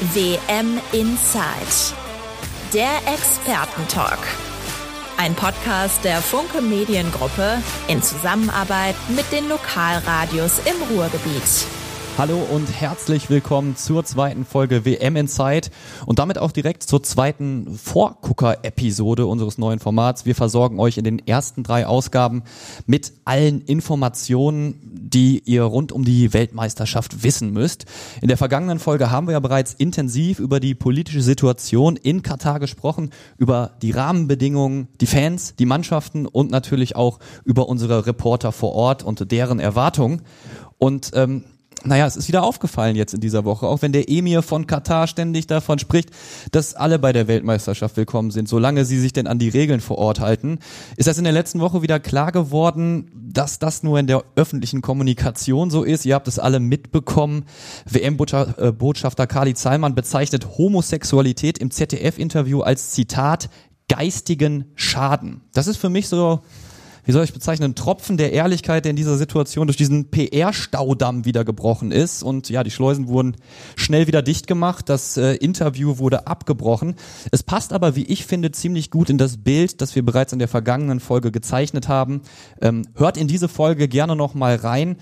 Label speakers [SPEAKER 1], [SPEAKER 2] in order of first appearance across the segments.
[SPEAKER 1] WM Inside. Der Expertentalk. Ein Podcast der Funke Mediengruppe in Zusammenarbeit mit den Lokalradios im Ruhrgebiet.
[SPEAKER 2] Hallo und herzlich willkommen zur zweiten Folge WM Inside und damit auch direkt zur zweiten Vorgucker-Episode unseres neuen Formats. Wir versorgen euch in den ersten drei Ausgaben mit allen Informationen, die ihr rund um die Weltmeisterschaft wissen müsst. In der vergangenen Folge haben wir ja bereits intensiv über die politische Situation in Katar gesprochen, über die Rahmenbedingungen, die Fans, die Mannschaften und natürlich auch über unsere Reporter vor Ort und deren Erwartungen. Und ähm, naja, es ist wieder aufgefallen jetzt in dieser Woche, auch wenn der Emir von Katar ständig davon spricht, dass alle bei der Weltmeisterschaft willkommen sind, solange sie sich denn an die Regeln vor Ort halten, ist das in der letzten Woche wieder klar geworden, dass das nur in der öffentlichen Kommunikation so ist. Ihr habt es alle mitbekommen. WM-Botschafter Kali Zalman bezeichnet Homosexualität im ZDF-Interview als Zitat geistigen Schaden. Das ist für mich so wie soll ich bezeichnen, Tropfen der Ehrlichkeit, der in dieser Situation durch diesen PR-Staudamm wieder gebrochen ist. Und ja, die Schleusen wurden schnell wieder dicht gemacht. Das äh, Interview wurde abgebrochen. Es passt aber, wie ich finde, ziemlich gut in das Bild, das wir bereits in der vergangenen Folge gezeichnet haben. Ähm, hört in diese Folge gerne noch mal rein.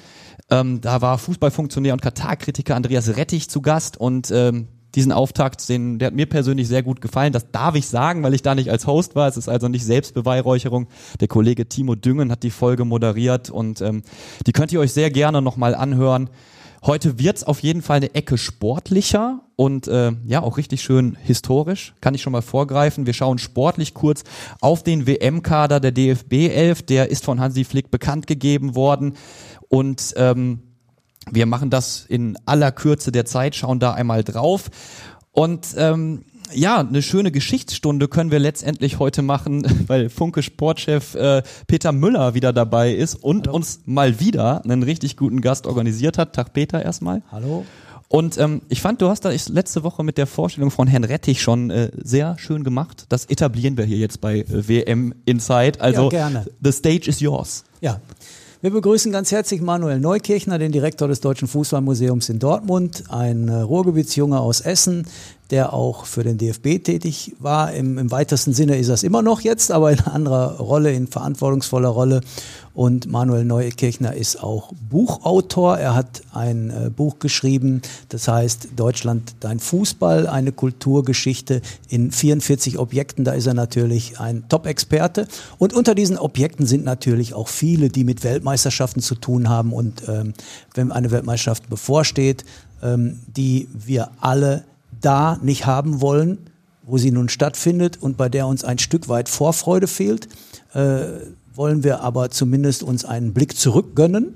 [SPEAKER 2] Ähm, da war Fußballfunktionär und Katar-Kritiker Andreas Rettich zu Gast und ähm, diesen Auftakt, den, der hat mir persönlich sehr gut gefallen. Das darf ich sagen, weil ich da nicht als Host war. Es ist also nicht Selbstbeweihräucherung. Der Kollege Timo Düngen hat die Folge moderiert und ähm, die könnt ihr euch sehr gerne nochmal anhören. Heute wird's auf jeden Fall eine Ecke sportlicher und äh, ja auch richtig schön historisch. Kann ich schon mal vorgreifen. Wir schauen sportlich kurz auf den WM-Kader der DFB 11. Der ist von Hansi Flick bekannt gegeben worden und ähm, wir machen das in aller Kürze der Zeit, schauen da einmal drauf. Und ähm, ja, eine schöne Geschichtsstunde können wir letztendlich heute machen, weil Funke Sportchef äh, Peter Müller wieder dabei ist und Hallo. uns mal wieder einen richtig guten Gast organisiert hat. Tag Peter erstmal.
[SPEAKER 3] Hallo.
[SPEAKER 2] Und ähm, ich fand, du hast da letzte Woche mit der Vorstellung von Herrn Rettich schon äh, sehr schön gemacht. Das etablieren wir hier jetzt bei äh, WM Inside. Also
[SPEAKER 3] ja, gerne.
[SPEAKER 2] the stage is yours.
[SPEAKER 3] Ja, wir begrüßen ganz herzlich Manuel Neukirchner, den Direktor des Deutschen Fußballmuseums in Dortmund, ein äh, Ruhrgebietsjunge aus Essen, der auch für den DFB tätig war. Im, Im, weitesten Sinne ist das immer noch jetzt, aber in anderer Rolle, in verantwortungsvoller Rolle. Und Manuel Neukirchner ist auch Buchautor. Er hat ein äh, Buch geschrieben, das heißt Deutschland, dein Fußball, eine Kulturgeschichte in 44 Objekten. Da ist er natürlich ein Top-Experte. Und unter diesen Objekten sind natürlich auch viele, die mit Weltmeisterschaften zu tun haben. Und ähm, wenn eine Weltmeisterschaft bevorsteht, ähm, die wir alle da nicht haben wollen, wo sie nun stattfindet und bei der uns ein Stück weit Vorfreude fehlt, äh, wollen wir aber zumindest uns einen Blick zurückgönnen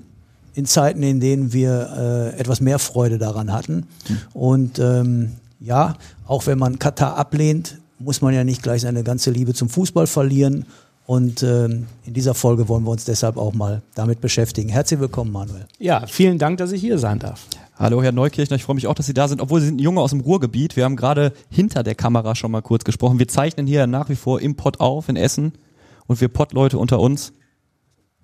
[SPEAKER 3] in Zeiten, in denen wir äh, etwas mehr Freude daran hatten. Mhm. Und ähm, ja, auch wenn man Katar ablehnt, muss man ja nicht gleich seine ganze Liebe zum Fußball verlieren. Und ähm, in dieser Folge wollen wir uns deshalb auch mal damit beschäftigen. Herzlich willkommen, Manuel.
[SPEAKER 4] Ja, vielen Dank, dass ich hier sein darf.
[SPEAKER 2] Hallo, Herr Neukirchner, ich freue mich auch, dass Sie da sind, obwohl Sie sind ein Junge aus dem Ruhrgebiet. Wir haben gerade hinter der Kamera schon mal kurz gesprochen. Wir zeichnen hier nach wie vor im Pott auf in Essen und wir Pottleute unter uns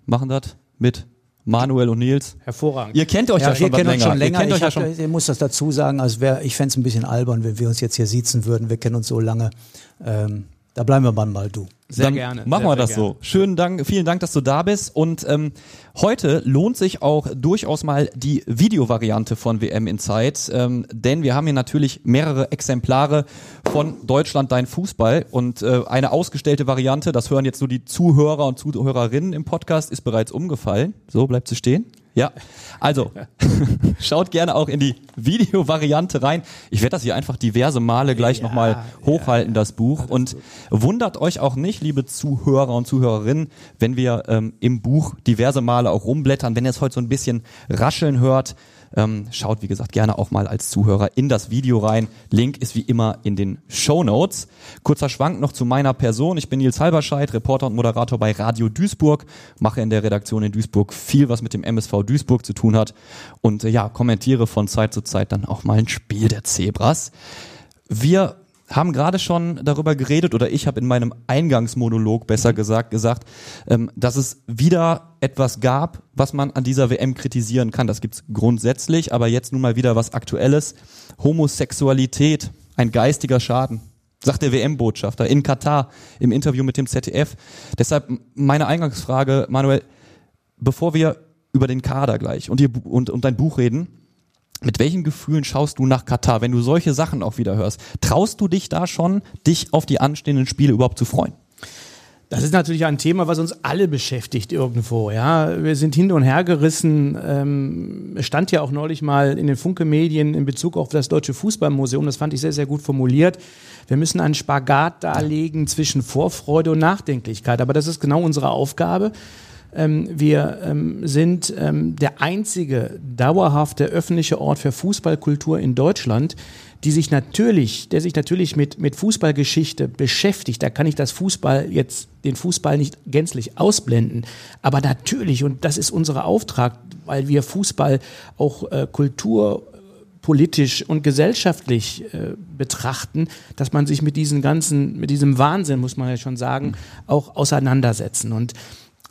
[SPEAKER 2] machen das mit Manuel und Nils.
[SPEAKER 4] Hervorragend.
[SPEAKER 2] Ihr kennt euch ja, ja schon, länger.
[SPEAKER 3] Schon länger. Ihr, ich, ja schon ich muss das dazu sagen, also wär, ich fände es ein bisschen albern, wenn wir uns jetzt hier siezen würden. Wir kennen uns so lange. Ähm, da bleiben wir mal du.
[SPEAKER 2] Sehr Dann gerne. Machen sehr, wir das sehr so. Schönen Dank, vielen Dank, dass du da bist. Und ähm, heute lohnt sich auch durchaus mal die Videovariante von WM in Zeit, ähm, denn wir haben hier natürlich mehrere Exemplare von Deutschland dein Fußball und äh, eine ausgestellte Variante, das hören jetzt nur die Zuhörer und Zuhörerinnen im Podcast, ist bereits umgefallen. So bleibt sie stehen. Ja, also schaut gerne auch in die Videovariante rein. Ich werde das hier einfach diverse Male gleich ja, nochmal hochhalten, ja, das Buch. Und wundert euch auch nicht, liebe Zuhörer und Zuhörerinnen, wenn wir ähm, im Buch diverse Male auch rumblättern. Wenn ihr es heute so ein bisschen rascheln hört, ähm, schaut, wie gesagt, gerne auch mal als Zuhörer in das Video rein. Link ist wie immer in den Show Notes. Kurzer Schwank noch zu meiner Person. Ich bin Nils Halberscheid, Reporter und Moderator bei Radio Duisburg, mache in der Redaktion in Duisburg viel, was mit dem MSV Duisburg zu tun hat und äh, ja, kommentiere von Zeit zu Zeit dann auch mal ein Spiel der Zebras. Wir haben gerade schon darüber geredet, oder ich habe in meinem Eingangsmonolog besser gesagt, gesagt, ähm, dass es wieder etwas gab, was man an dieser WM kritisieren kann. Das gibt's grundsätzlich, aber jetzt nun mal wieder was Aktuelles. Homosexualität, ein geistiger Schaden sagt der WM-Botschafter in Katar im Interview mit dem ZDF. Deshalb meine Eingangsfrage, Manuel, bevor wir über den Kader gleich und, ihr, und, und dein Buch reden, mit welchen Gefühlen schaust du nach Katar, wenn du solche Sachen auch wieder hörst? Traust du dich da schon, dich auf die anstehenden Spiele überhaupt zu freuen?
[SPEAKER 4] Das ist natürlich ein Thema, was uns alle beschäftigt irgendwo. Ja, wir sind hin und her gerissen. Ähm, es stand ja auch neulich mal in den Funke-Medien in Bezug auf das Deutsche Fußballmuseum. Das fand ich sehr, sehr gut formuliert. Wir müssen einen Spagat darlegen zwischen Vorfreude und Nachdenklichkeit. Aber das ist genau unsere Aufgabe. Ähm, wir ähm, sind ähm, der einzige dauerhafte öffentliche Ort für Fußballkultur in Deutschland, die sich natürlich, der sich natürlich mit, mit Fußballgeschichte beschäftigt. Da kann ich das Fußball jetzt, den Fußball nicht gänzlich ausblenden. Aber natürlich, und das ist unser Auftrag, weil wir Fußball auch äh, Kultur politisch und gesellschaftlich äh, betrachten, dass man sich mit diesen ganzen, mit diesem Wahnsinn, muss man ja schon sagen, auch auseinandersetzen. Und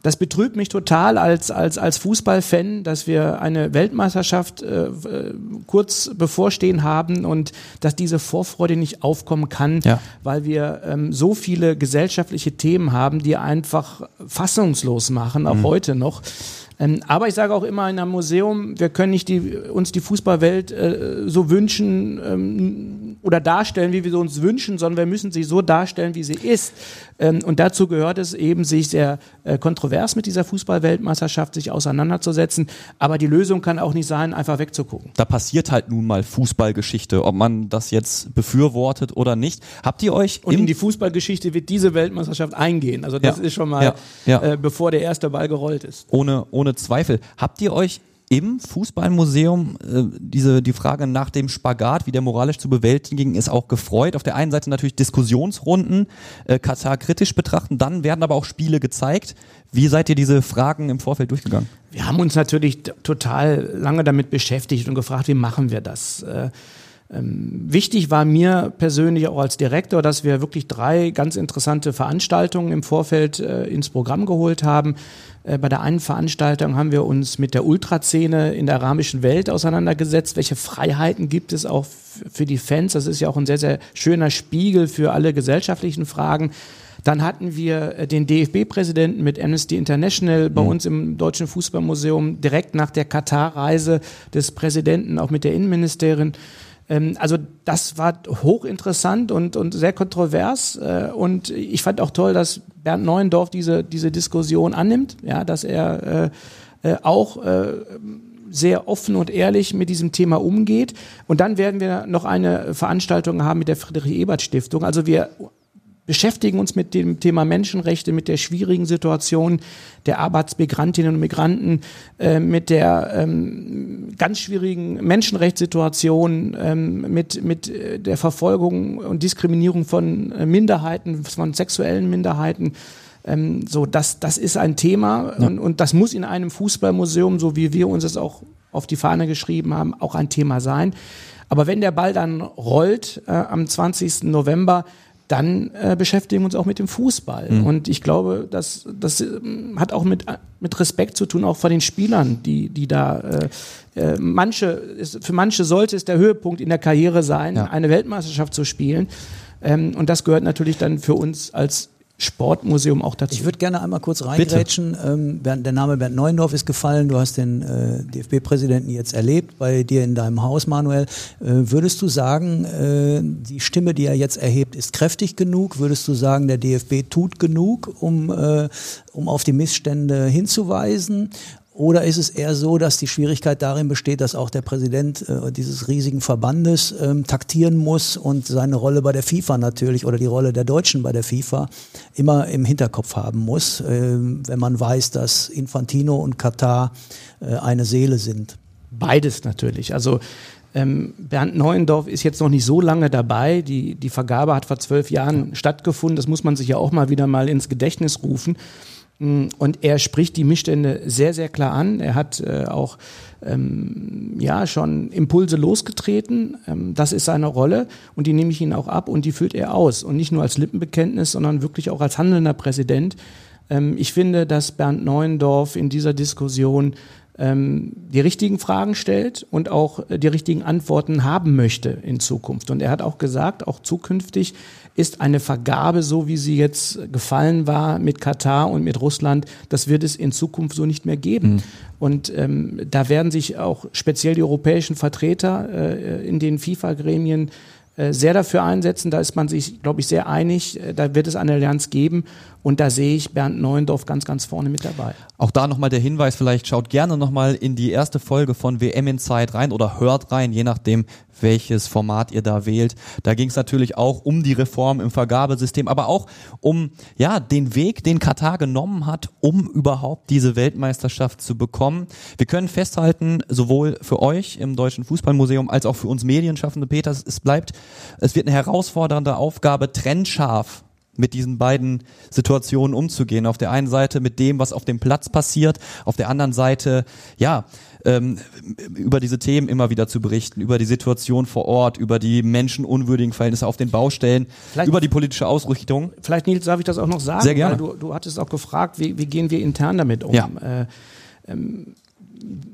[SPEAKER 4] das betrübt mich total als, als, als Fußballfan, dass wir eine Weltmeisterschaft äh, äh, kurz bevorstehen haben und dass diese Vorfreude nicht aufkommen kann, ja. weil wir ähm, so viele gesellschaftliche Themen haben, die einfach fassungslos machen, auch mhm. heute noch. Ähm, aber ich sage auch immer in einem Museum, wir können nicht die, uns die Fußballwelt äh, so wünschen ähm, oder darstellen, wie wir sie uns wünschen, sondern wir müssen sie so darstellen, wie sie ist. Ähm, und dazu gehört es eben, sich sehr äh, kontrovers mit dieser Fußballweltmeisterschaft sich auseinanderzusetzen. Aber die Lösung kann auch nicht sein, einfach wegzugucken.
[SPEAKER 2] Da passiert halt nun mal Fußballgeschichte, ob man das jetzt befürwortet oder nicht. Habt ihr euch
[SPEAKER 4] und in die Fußballgeschichte wird diese Weltmeisterschaft eingehen. Also das ja. ist schon mal, ja. Ja. Äh, bevor der erste Ball gerollt ist.
[SPEAKER 2] Ohne ohne ohne Zweifel. Habt ihr euch im Fußballmuseum äh, diese die Frage nach dem Spagat, wie der moralisch zu bewältigen ist, auch gefreut. Auf der einen Seite natürlich Diskussionsrunden, äh, Katar kritisch betrachten, dann werden aber auch Spiele gezeigt. Wie seid ihr diese Fragen im Vorfeld durchgegangen?
[SPEAKER 4] Wir haben uns natürlich total lange damit beschäftigt und gefragt, wie machen wir das? Äh, ähm, wichtig war mir persönlich auch als Direktor, dass wir wirklich drei ganz interessante Veranstaltungen im Vorfeld äh, ins Programm geholt haben. Äh, bei der einen Veranstaltung haben wir uns mit der Ultraszene in der arabischen Welt auseinandergesetzt. Welche Freiheiten gibt es auch für die Fans? Das ist ja auch ein sehr, sehr schöner Spiegel für alle gesellschaftlichen Fragen. Dann hatten wir äh, den DFB-Präsidenten mit Amnesty International bei mhm. uns im Deutschen Fußballmuseum direkt nach der Katar-Reise des Präsidenten, auch mit der Innenministerin. Ähm, also das war hochinteressant und, und sehr kontrovers. Äh, und ich fand auch toll, dass Bernd Neuendorf diese, diese Diskussion annimmt, ja, dass er äh, äh, auch äh, sehr offen und ehrlich mit diesem Thema umgeht. Und dann werden wir noch eine Veranstaltung haben mit der Friedrich-Ebert-Stiftung. Also wir beschäftigen uns mit dem Thema Menschenrechte, mit der schwierigen Situation der Arbeitsmigrantinnen und Migranten, äh, mit der ähm, ganz schwierigen Menschenrechtssituation, ähm, mit, mit äh, der Verfolgung und Diskriminierung von äh, Minderheiten, von sexuellen Minderheiten. Ähm, so, das, das ist ein Thema ja. und, und das muss in einem Fußballmuseum, so wie wir uns das auch auf die Fahne geschrieben haben, auch ein Thema sein. Aber wenn der Ball dann rollt äh, am 20. November, dann äh, beschäftigen wir uns auch mit dem Fußball. Mhm. Und ich glaube, das, das ähm, hat auch mit, mit Respekt zu tun, auch vor den Spielern, die, die da äh, äh, manche, ist, für manche sollte es der Höhepunkt in der Karriere sein, ja. eine Weltmeisterschaft zu spielen. Ähm, und das gehört natürlich dann für uns als Sportmuseum auch dazu.
[SPEAKER 3] Ich würde gerne einmal kurz reingrätschen. Ähm, der Name Bernd Neuendorf ist gefallen. Du hast den äh, DFB-Präsidenten jetzt erlebt bei dir in deinem Haus, Manuel. Äh, würdest du sagen, äh, die Stimme, die er jetzt erhebt, ist kräftig genug? Würdest du sagen, der DFB tut genug, um, äh, um auf die Missstände hinzuweisen? Oder ist es eher so, dass die Schwierigkeit darin besteht, dass auch der Präsident äh, dieses riesigen Verbandes ähm, taktieren muss und seine Rolle bei der FIFA natürlich oder die Rolle der Deutschen bei der FIFA immer im Hinterkopf haben muss, äh, wenn man weiß, dass Infantino und Katar äh, eine Seele sind?
[SPEAKER 4] Beides natürlich. Also ähm, Bernd Neuendorf ist jetzt noch nicht so lange dabei. Die, die Vergabe hat vor zwölf Jahren stattgefunden. Das muss man sich ja auch mal wieder mal ins Gedächtnis rufen. Mm, und er spricht die Missstände sehr, sehr klar an. Er hat äh, auch ähm, ja schon Impulse losgetreten. Ähm, das ist seine Rolle und die nehme ich ihn auch ab und die führt er aus. Und nicht nur als Lippenbekenntnis, sondern wirklich auch als handelnder Präsident. Ähm, ich finde, dass Bernd Neuendorf in dieser Diskussion ähm, die richtigen Fragen stellt und auch äh, die richtigen Antworten haben möchte in Zukunft. Und er hat auch gesagt, auch zukünftig ist eine Vergabe, so wie sie jetzt gefallen war mit Katar und mit Russland, das wird es in Zukunft so nicht mehr geben. Mhm. Und ähm, da werden sich auch speziell die europäischen Vertreter äh, in den FIFA-Gremien äh, sehr dafür einsetzen. Da ist man sich, glaube ich, sehr einig. Äh, da wird es eine Allianz geben. Und da sehe ich Bernd Neuendorf ganz, ganz vorne mit dabei.
[SPEAKER 2] Auch da nochmal der Hinweis, vielleicht schaut gerne nochmal in die erste Folge von WM in Zeit rein oder hört rein, je nachdem, welches Format ihr da wählt. Da ging es natürlich auch um die Reform im Vergabesystem, aber auch um ja den Weg, den Katar genommen hat, um überhaupt diese Weltmeisterschaft zu bekommen. Wir können festhalten, sowohl für euch im Deutschen Fußballmuseum als auch für uns Medienschaffende, Peter, es bleibt, es wird eine herausfordernde Aufgabe, trennscharf mit diesen beiden Situationen umzugehen. Auf der einen Seite mit dem, was auf dem Platz passiert, auf der anderen Seite, ja, ähm, über diese Themen immer wieder zu berichten, über die Situation vor Ort, über die menschenunwürdigen Verhältnisse auf den Baustellen, vielleicht, über die politische Ausrichtung.
[SPEAKER 4] Vielleicht, Nils, darf ich das auch noch sagen?
[SPEAKER 2] Sehr gerne.
[SPEAKER 4] du, du hattest auch gefragt, wie, wie gehen wir intern damit um?
[SPEAKER 2] Ja.
[SPEAKER 4] Äh, ähm,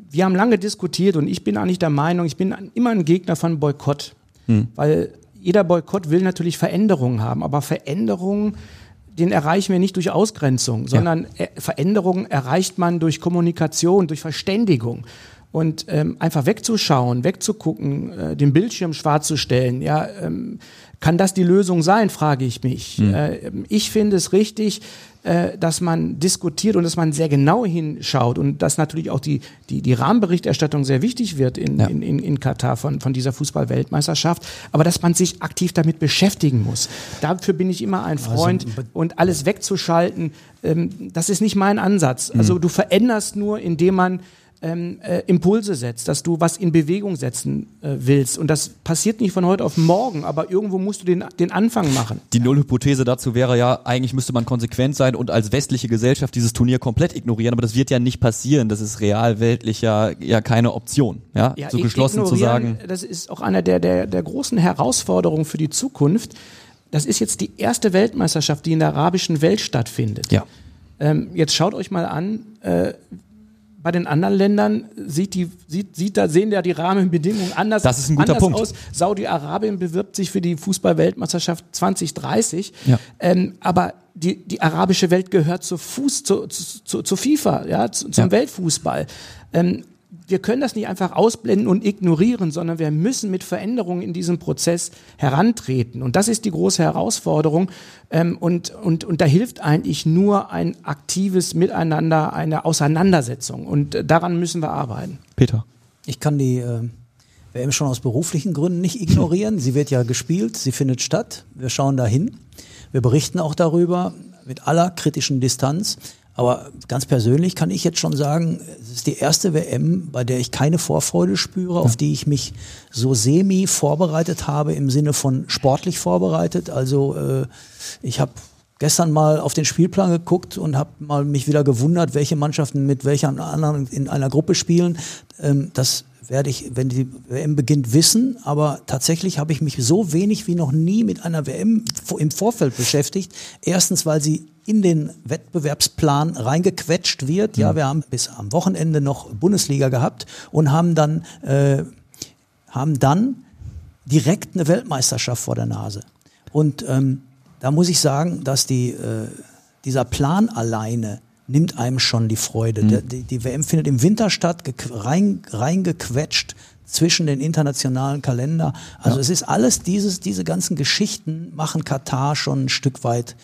[SPEAKER 4] wir haben lange diskutiert und ich bin eigentlich der Meinung, ich bin immer ein Gegner von Boykott, hm. weil jeder Boykott will natürlich Veränderungen haben, aber Veränderungen, den erreichen wir nicht durch Ausgrenzung, sondern ja. Veränderungen erreicht man durch Kommunikation, durch Verständigung. Und ähm, einfach wegzuschauen, wegzugucken, äh, den Bildschirm schwarz zu stellen, ja, ähm, kann das die Lösung sein, frage ich mich. Mhm. Äh, ich finde es richtig, äh, dass man diskutiert und dass man sehr genau hinschaut und dass natürlich auch die, die, die Rahmenberichterstattung sehr wichtig wird in, ja. in, in, in Katar von, von dieser Fußball-Weltmeisterschaft, aber dass man sich aktiv damit beschäftigen muss. Dafür bin ich immer ein also, Freund also, und alles wegzuschalten, ähm, das ist nicht mein Ansatz. Also mhm. du veränderst nur, indem man ähm, äh, Impulse setzt, dass du was in Bewegung setzen äh, willst. Und das passiert nicht von heute auf morgen, aber irgendwo musst du den, den Anfang machen.
[SPEAKER 2] Die Nullhypothese dazu wäre ja, eigentlich müsste man konsequent sein und als westliche Gesellschaft dieses Turnier komplett ignorieren, aber das wird ja nicht passieren. Das ist real weltlich ja, ja keine Option. Ja, ja so geschlossen zu sagen.
[SPEAKER 4] Das ist auch einer der, der, der großen Herausforderungen für die Zukunft. Das ist jetzt die erste Weltmeisterschaft, die in der arabischen Welt stattfindet.
[SPEAKER 2] Ja.
[SPEAKER 4] Ähm, jetzt schaut euch mal an, äh, bei den anderen Ländern sieht die, sieht, sieht da, sehen ja die Rahmenbedingungen anders,
[SPEAKER 2] das ist ein guter Punkt. aus.
[SPEAKER 4] Saudi-Arabien bewirbt sich für die Fußball-Weltmeisterschaft 2030.
[SPEAKER 2] Ja.
[SPEAKER 4] Ähm, aber die, die arabische Welt gehört zur Fuß, zu, zu, zu, zu FIFA, ja, zu, zum ja. Weltfußball. Ähm, wir können das nicht einfach ausblenden und ignorieren, sondern wir müssen mit Veränderungen in diesem Prozess herantreten. Und das ist die große Herausforderung. Ähm, und, und, und da hilft eigentlich nur ein aktives Miteinander, eine Auseinandersetzung. Und äh, daran müssen wir arbeiten.
[SPEAKER 2] Peter.
[SPEAKER 3] Ich kann die äh, WM schon aus beruflichen Gründen nicht ignorieren. Sie wird ja gespielt, sie findet statt. Wir schauen dahin. Wir berichten auch darüber mit aller kritischen Distanz. Aber ganz persönlich kann ich jetzt schon sagen, es ist die erste WM, bei der ich keine Vorfreude spüre, auf die ich mich so semi vorbereitet habe im Sinne von sportlich vorbereitet. Also äh, ich habe gestern mal auf den Spielplan geguckt und habe mal mich wieder gewundert, welche Mannschaften mit welchen anderen in einer Gruppe spielen. Ähm, das werde ich, wenn die WM beginnt, wissen. Aber tatsächlich habe ich mich so wenig wie noch nie mit einer WM im Vorfeld beschäftigt. Erstens, weil sie in den Wettbewerbsplan reingequetscht wird. Ja, wir haben bis am Wochenende noch Bundesliga gehabt und haben dann, äh, haben dann direkt eine Weltmeisterschaft vor der Nase. Und ähm, da muss ich sagen, dass die, äh, dieser Plan alleine nimmt einem schon die Freude. Mhm. Die, die, WM findet im Winter statt, rein, reingequetscht zwischen den internationalen Kalender. Also ja. es ist alles dieses, diese ganzen Geschichten machen Katar schon ein Stück weit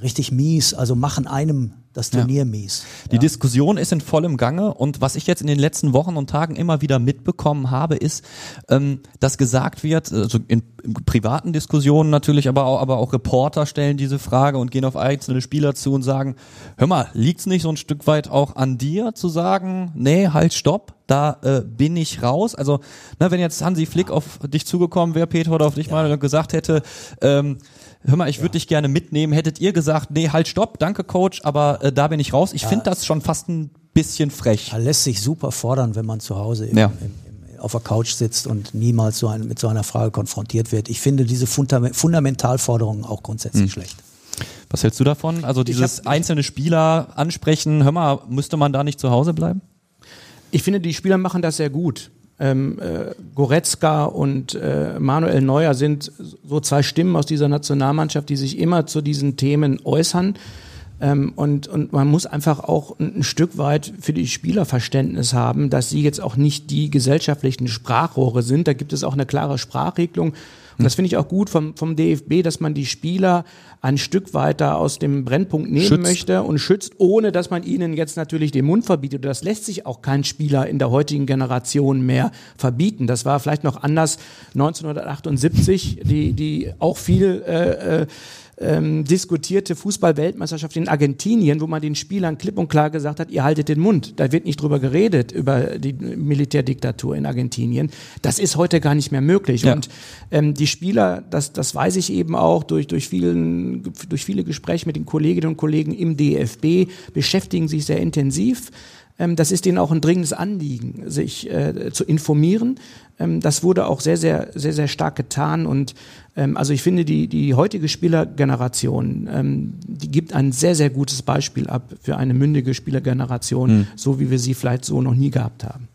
[SPEAKER 3] richtig mies, also machen einem das Turnier ja. mies.
[SPEAKER 2] Die ja. Diskussion ist in vollem Gange und was ich jetzt in den letzten Wochen und Tagen immer wieder mitbekommen habe, ist, ähm, dass gesagt wird, also in, in, privaten Diskussionen natürlich, aber auch, aber auch Reporter stellen diese Frage und gehen auf einzelne Spieler zu und sagen, hör mal, liegt's nicht so ein Stück weit auch an dir zu sagen, nee, halt, stopp, da äh, bin ich raus. Also, ne, wenn jetzt Hansi Flick auf dich zugekommen wäre, Peter, oder auf dich mal gesagt hätte, ähm, hör mal, ich würde dich gerne mitnehmen, hättet ihr gesagt, nee, halt, stopp, danke Coach, aber äh, da bin ich raus. Ich finde das schon fast ein bisschen frech.
[SPEAKER 3] Er lässt sich super fordern, wenn man zu Hause im,
[SPEAKER 2] Ja.
[SPEAKER 3] im, im, auf der Couch sitzt und niemals so ein, mit so einer Frage konfrontiert wird. Ich finde diese Fundament Fundamentalforderungen auch grundsätzlich schlecht.
[SPEAKER 2] Was hältst du davon? Also dieses einzelne Spieler ansprechen, hör mal, müsste man da nicht zu Hause bleiben?
[SPEAKER 4] Ich finde, die Spieler machen das sehr gut. Ähm, äh, Goretzka und äh, Manuel Neuer sind so zwei Stimmen aus dieser Nationalmannschaft, die sich immer zu diesen Themen äußern. Ähm, und, und man muss einfach auch ein, ein Stück weit für die Spieler Verständnis haben, dass sie jetzt auch nicht die gesellschaftlichen Sprachrohre sind. Da gibt es auch eine klare Sprachregelung. Und das finde ich auch gut vom, vom DFB, dass man die Spieler ein Stück weiter aus dem Brennpunkt nehmen
[SPEAKER 2] Schützt.
[SPEAKER 4] möchte und schützt, ohne dass man ihnen jetzt natürlich den Mund verbietet. Das lässt sich auch kein Spieler in der heutigen Generation mehr verbieten. Das war vielleicht noch anders 1978, die, die auch viel äh, äh, ähm, diskutierte Fußball-Weltmeisterschaft in Argentinien, wo man den Spielern klipp und klar gesagt hat, ihr haltet den Mund. Da wird nicht drüber geredet, über die Militärdiktatur in Argentinien. Das ist heute gar nicht mehr möglich.
[SPEAKER 2] Ja.
[SPEAKER 4] Und ähm, die Spieler, das, das weiß ich eben auch durch, durch, vielen, durch viele Gespräche mit den Kolleginnen und Kollegen im DFB, beschäftigen sich sehr intensiv. Ähm, das ist ihnen auch ein dringendes Anliegen, sich äh, zu informieren. Ähm, das wurde auch sehr, sehr, sehr, sehr stark getan. Und ähm, also ich finde, die, die heutige Spielergeneration, ähm, die gibt ein sehr, sehr gutes Beispiel ab für eine mündige Spielergeneration, so wie wir sie vielleicht so noch nie gehabt haben.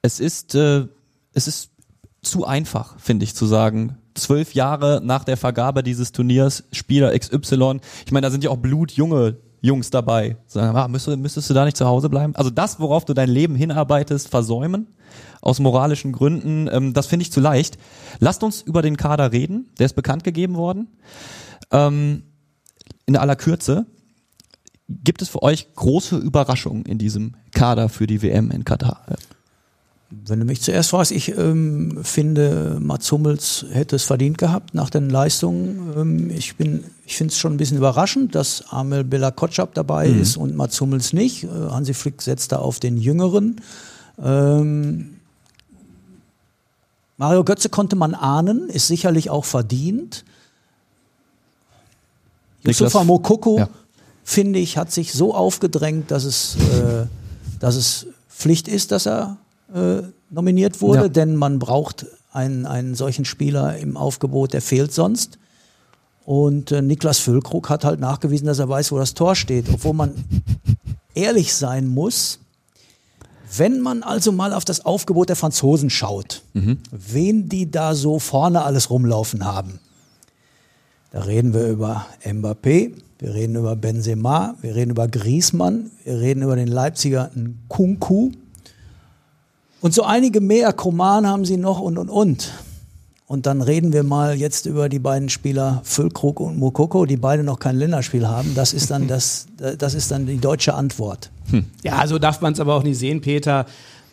[SPEAKER 2] Es ist, äh, es ist zu einfach, finde ich, zu sagen, zwölf Jahre nach der Vergabe dieses Turniers, Spieler XY, ich meine, da sind ja auch blutjunge Jungs dabei. Sagen, ah, müsstest, müsstest du da nicht zu Hause bleiben? Also das, worauf du dein Leben hinarbeitest, versäumen, aus moralischen Gründen, ähm, das finde ich zu leicht. Lasst uns über den Kader reden, der ist bekannt gegeben worden. Ähm, in aller Kürze, gibt es für euch große Überraschungen in diesem Kader für die WM in Katar?
[SPEAKER 3] Wenn du mich zuerst fragst, ich ähm, finde, Mats Hummels hätte es verdient gehabt nach den Leistungen. Ähm, ich bin, ich finde es schon ein bisschen überraschend, dass Amel Bella Kotschap dabei ist und Mats Hummels nicht. Äh, Hansi Flick setzt da auf den Jüngeren. Ähm, Mario Götze konnte man ahnen, ist sicherlich auch verdient. Yusufa Mokoko,
[SPEAKER 2] Ja.
[SPEAKER 3] finde ich, hat sich so aufgedrängt, dass es, äh, dass es Pflicht ist, dass er äh, nominiert wurde,
[SPEAKER 2] Ja.
[SPEAKER 3] denn man braucht einen, einen solchen Spieler im Aufgebot, der fehlt sonst. Und äh, Niklas Füllkrug hat halt nachgewiesen, dass er weiß, wo das Tor steht, obwohl man ehrlich sein muss. Wenn man also mal auf das Aufgebot der Franzosen schaut, wen die da so vorne alles rumlaufen haben, da reden wir über Mbappé, wir reden über Benzema, wir reden über Griezmann, wir reden über den Leipziger Kunku. Und so einige mehr, Koman haben sie noch und und und. Und dann reden wir mal jetzt über die beiden Spieler Füllkrug und Mokoko, die beide noch kein Länderspiel haben. Das ist dann das, das ist dann die deutsche Antwort.
[SPEAKER 4] Ja, so darf man es aber auch nicht sehen, Peter.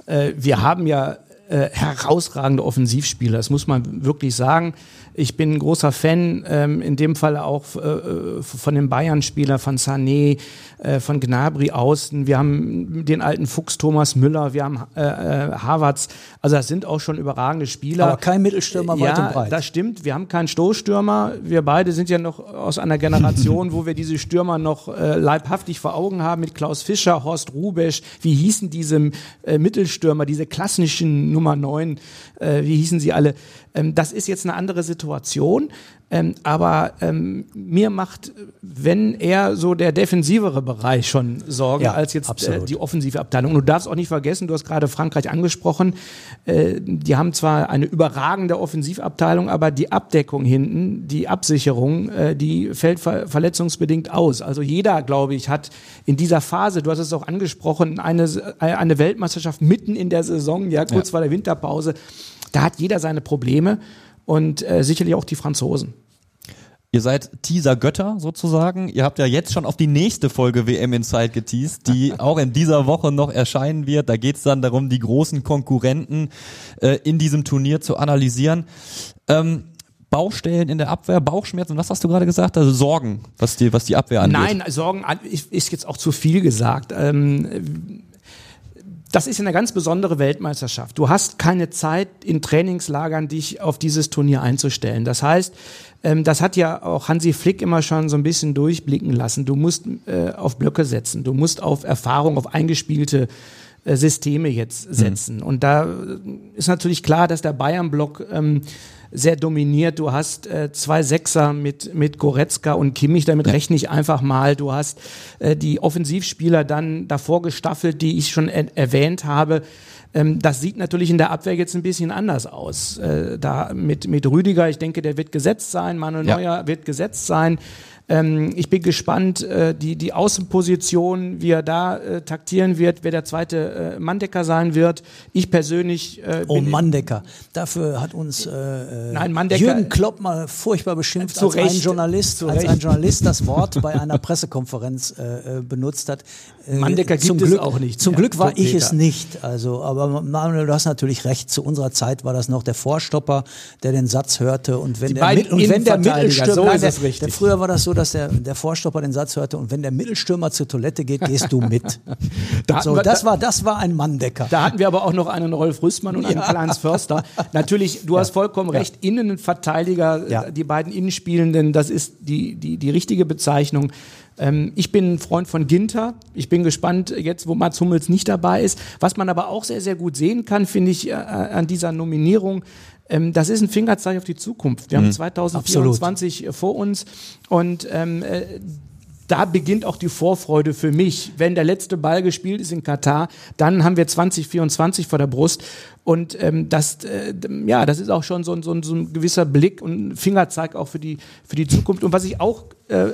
[SPEAKER 4] Äh, wir haben ja äh, herausragende Offensivspieler, das muss man wirklich sagen. Ich bin ein großer Fan, ähm, in dem Fall auch äh, von dem Bayern-Spieler, von Sané, äh, von Gnabry außen. Wir haben den alten Fuchs Thomas Müller, wir haben äh, äh, Havertz. Also das sind auch schon überragende Spieler.
[SPEAKER 3] Aber kein Mittelstürmer weit
[SPEAKER 4] ja,
[SPEAKER 3] und breit.
[SPEAKER 4] das stimmt. Wir haben keinen Stoßstürmer. Wir beide sind ja noch aus einer Generation, wo wir diese Stürmer noch äh, leibhaftig vor Augen haben mit Klaus Fischer, Horst Rubesch. Wie hießen diese äh, Mittelstürmer, diese klassischen Nummer 9, äh, wie hießen sie alle? Ähm, das ist jetzt eine andere Situation. Ähm, aber ähm, mir macht, wenn er so der defensivere Bereich schon Sorgen,
[SPEAKER 3] Ja,
[SPEAKER 4] als jetzt äh, die offensive Abteilung. Und du darfst auch nicht vergessen, du hast gerade Frankreich angesprochen, äh, die haben zwar eine überragende Offensivabteilung, aber die Abdeckung hinten, die Absicherung, äh, die fällt ver verletzungsbedingt aus. Also jeder, glaube ich, hat in dieser Phase, du hast es auch angesprochen, eine, eine Weltmeisterschaft mitten in der Saison, ja, kurz
[SPEAKER 2] Ja.
[SPEAKER 4] vor der Winterpause, da hat jeder seine Probleme und äh, sicherlich auch die Franzosen.
[SPEAKER 2] Ihr seid Teaser-Götter sozusagen. Ihr habt ja jetzt schon auf die nächste Folge WM Inside geteased, die auch in dieser Woche noch erscheinen wird. Da geht's dann darum, die großen Konkurrenten äh, in diesem Turnier zu analysieren. Ähm, Baustellen in der Abwehr, Bauchschmerzen, was hast du gerade gesagt? Also Sorgen, was die, was die Abwehr angeht.
[SPEAKER 4] Nein, Sorgen ist jetzt auch zu viel gesagt. Ähm, das ist eine ganz besondere Weltmeisterschaft. Du hast keine Zeit in Trainingslagern, dich auf dieses Turnier einzustellen. Das heißt, ähm, das hat ja auch Hansi Flick immer schon so ein bisschen durchblicken lassen. Du musst äh, auf Blöcke setzen, du musst auf Erfahrung, auf eingespielte Systeme jetzt setzen. Mhm. Und da ist natürlich klar, dass der Bayern-Block ähm, sehr dominiert. Du hast äh, zwei Sechser mit, mit Goretzka und Kimmich, damit ja. rechne ich einfach mal. Du hast äh, die Offensivspieler dann davor gestaffelt, die ich schon er erwähnt habe. Ähm, das sieht natürlich in der Abwehr jetzt ein bisschen anders aus. Äh, da mit, mit Rüdiger, ich denke, der wird gesetzt sein. Manuel ja. Neuer wird gesetzt sein. Ähm, ich bin gespannt, äh, die, die Außenposition, wie er da äh, taktieren wird, wer der zweite äh, Mandecker sein wird. Ich persönlich.
[SPEAKER 3] Äh, oh, Mandecker. Dafür hat uns äh, äh Nein, Mandecker, Jürgen Klopp mal furchtbar beschimpft, als ein Journalist, als ein Journalist das Wort bei einer Pressekonferenz äh, äh benutzt hat.
[SPEAKER 4] Mandecker gibt zum
[SPEAKER 3] Glück,
[SPEAKER 4] es auch nicht.
[SPEAKER 3] Zum Glück war ich es nicht. Also, aber Manuel, du hast natürlich recht. Zu unserer Zeit war das noch der Vorstopper, der den Satz hörte und wenn, der, und wenn der Mittelstürmer, so der, der, früher war das so, dass der, der Vorstopper den Satz hörte und wenn der Mittelstürmer zur Toilette geht, gehst du mit. da so, wir, das war, das war ein Manndecker.
[SPEAKER 4] Da hatten wir aber auch noch einen Rolf Rüssmann und einen ja. Karl-Heinz Förster. Natürlich, du ja. hast vollkommen recht. Ja. Innenverteidiger, ja. die beiden Innenspielenden, das ist die, die, die richtige Bezeichnung. Ähm, ich bin ein Freund von Ginter. Ich bin gespannt jetzt, wo Mats Hummels nicht dabei ist. Was man aber auch sehr, sehr gut sehen kann, finde ich, äh, an dieser Nominierung, ähm, das ist ein Fingerzeig auf die Zukunft. Wir mhm. haben 2024 Absolut. vor uns und ähm, äh, da beginnt auch die Vorfreude für mich. Wenn der letzte Ball gespielt ist in Katar, dann haben wir 2024 vor der Brust. Und ähm, das, äh, ja, das ist auch schon so, so, so ein gewisser Blick und Fingerzeig auch für die, für die Zukunft. Und was ich auch äh,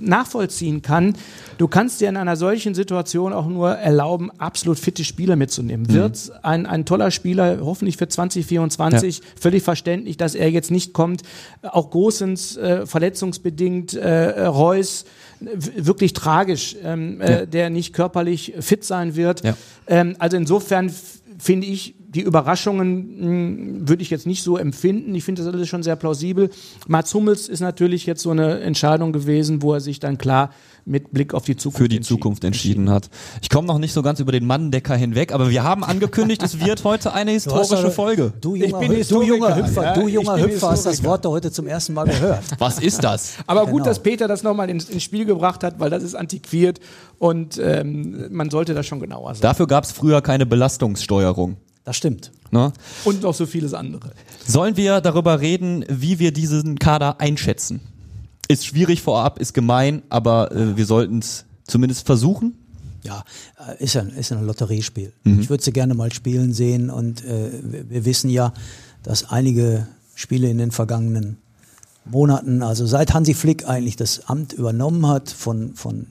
[SPEAKER 4] nachvollziehen kann, du kannst dir in einer solchen Situation auch nur erlauben, absolut fitte Spieler mitzunehmen. Mhm. Wird ein, ein toller Spieler, hoffentlich für 2024, ja. völlig verständlich, dass er jetzt nicht kommt. Auch Großens äh, verletzungsbedingt, äh, Reus, wirklich tragisch, ähm, äh, ja. der nicht körperlich fit sein wird. Ja. Ähm, also insofern finde ich, die Überraschungen hm, würde ich jetzt nicht so empfinden. Ich finde das alles schon sehr plausibel. Mats Hummels ist natürlich jetzt so eine Entscheidung gewesen, wo er sich dann klar mit Blick auf die Zukunft
[SPEAKER 2] für die entschieden, Zukunft entschieden, entschieden, hat. Ich komme noch nicht so ganz über den Manndecker hinweg, aber wir haben angekündigt, es wird heute eine historische Folge.
[SPEAKER 3] Du junger, du junger Hüpfer, ja, du junger Hüpfer hast das Wort heute zum ersten Mal gehört.
[SPEAKER 2] Was ist das?
[SPEAKER 4] aber gut, genau. dass Peter das nochmal ins, ins Spiel gebracht hat, weil das ist antiquiert und ähm, man sollte das schon genauer sagen.
[SPEAKER 2] Dafür gab es früher keine Belastungssteuerung.
[SPEAKER 3] Das stimmt.
[SPEAKER 2] Ne?
[SPEAKER 4] Und noch so vieles andere.
[SPEAKER 2] Sollen wir darüber reden, wie wir diesen Kader einschätzen? Ist schwierig vorab, ist gemein, aber äh, wir sollten es zumindest versuchen.
[SPEAKER 3] Ja, äh, ist ein, ist ein Lotteriespiel. Mhm. Ich würde sie gerne mal spielen sehen und äh, wir wissen ja, dass einige Spiele in den vergangenen Monaten, also seit Hansi Flick eigentlich das Amt übernommen hat von, von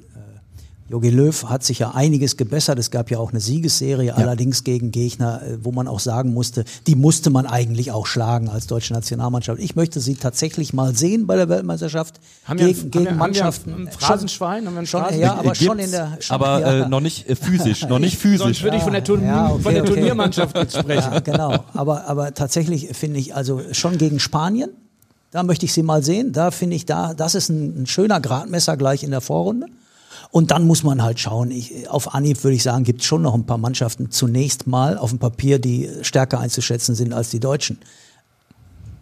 [SPEAKER 3] Jogi Löw hat sich ja einiges gebessert. Es gab ja auch eine Siegesserie, ja. allerdings gegen Gegner, äh, wo man auch sagen musste, die musste man eigentlich auch schlagen als deutsche Nationalmannschaft. Ich möchte sie tatsächlich mal sehen bei der Weltmeisterschaft
[SPEAKER 4] haben gegen, wir, gegen haben Mannschaften. Haben wir ein Phrasenschwein, haben wir ein
[SPEAKER 3] schon, ja, aber schon in der.
[SPEAKER 2] Schon, aber ja. äh, noch nicht äh, physisch, noch nicht physisch. Sonst
[SPEAKER 4] würde ich von der, Turn ja, okay, von der okay. Turniermannschaft jetzt sprechen.
[SPEAKER 3] Ja, genau. Aber, aber tatsächlich finde ich also schon gegen Spanien. Da möchte ich sie mal sehen. Da finde ich, da, das ist ein, ein schöner Gradmesser gleich in der Vorrunde. Und dann muss man halt schauen. Ich, auf Anhieb würde ich sagen, gibt es schon noch ein paar Mannschaften zunächst mal auf dem Papier, die stärker einzuschätzen sind als die Deutschen.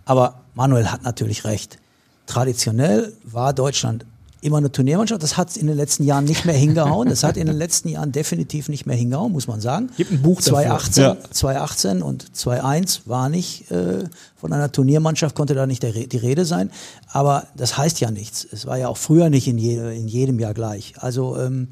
[SPEAKER 3] Aber Manuel hat natürlich recht. Traditionell war Deutschland immer eine Turniermannschaft. Das hat in den letzten Jahren nicht mehr hingehauen. Das hat in den letzten Jahren definitiv nicht mehr hingehauen, muss man sagen.
[SPEAKER 4] Gibt ein Buch
[SPEAKER 3] 2018, ja. 2018 und 2021 war nicht äh, von einer Turniermannschaft, konnte da nicht der, die Rede sein. Aber das heißt ja nichts. Es war ja auch früher nicht in, je, in jedem Jahr gleich. Also ähm,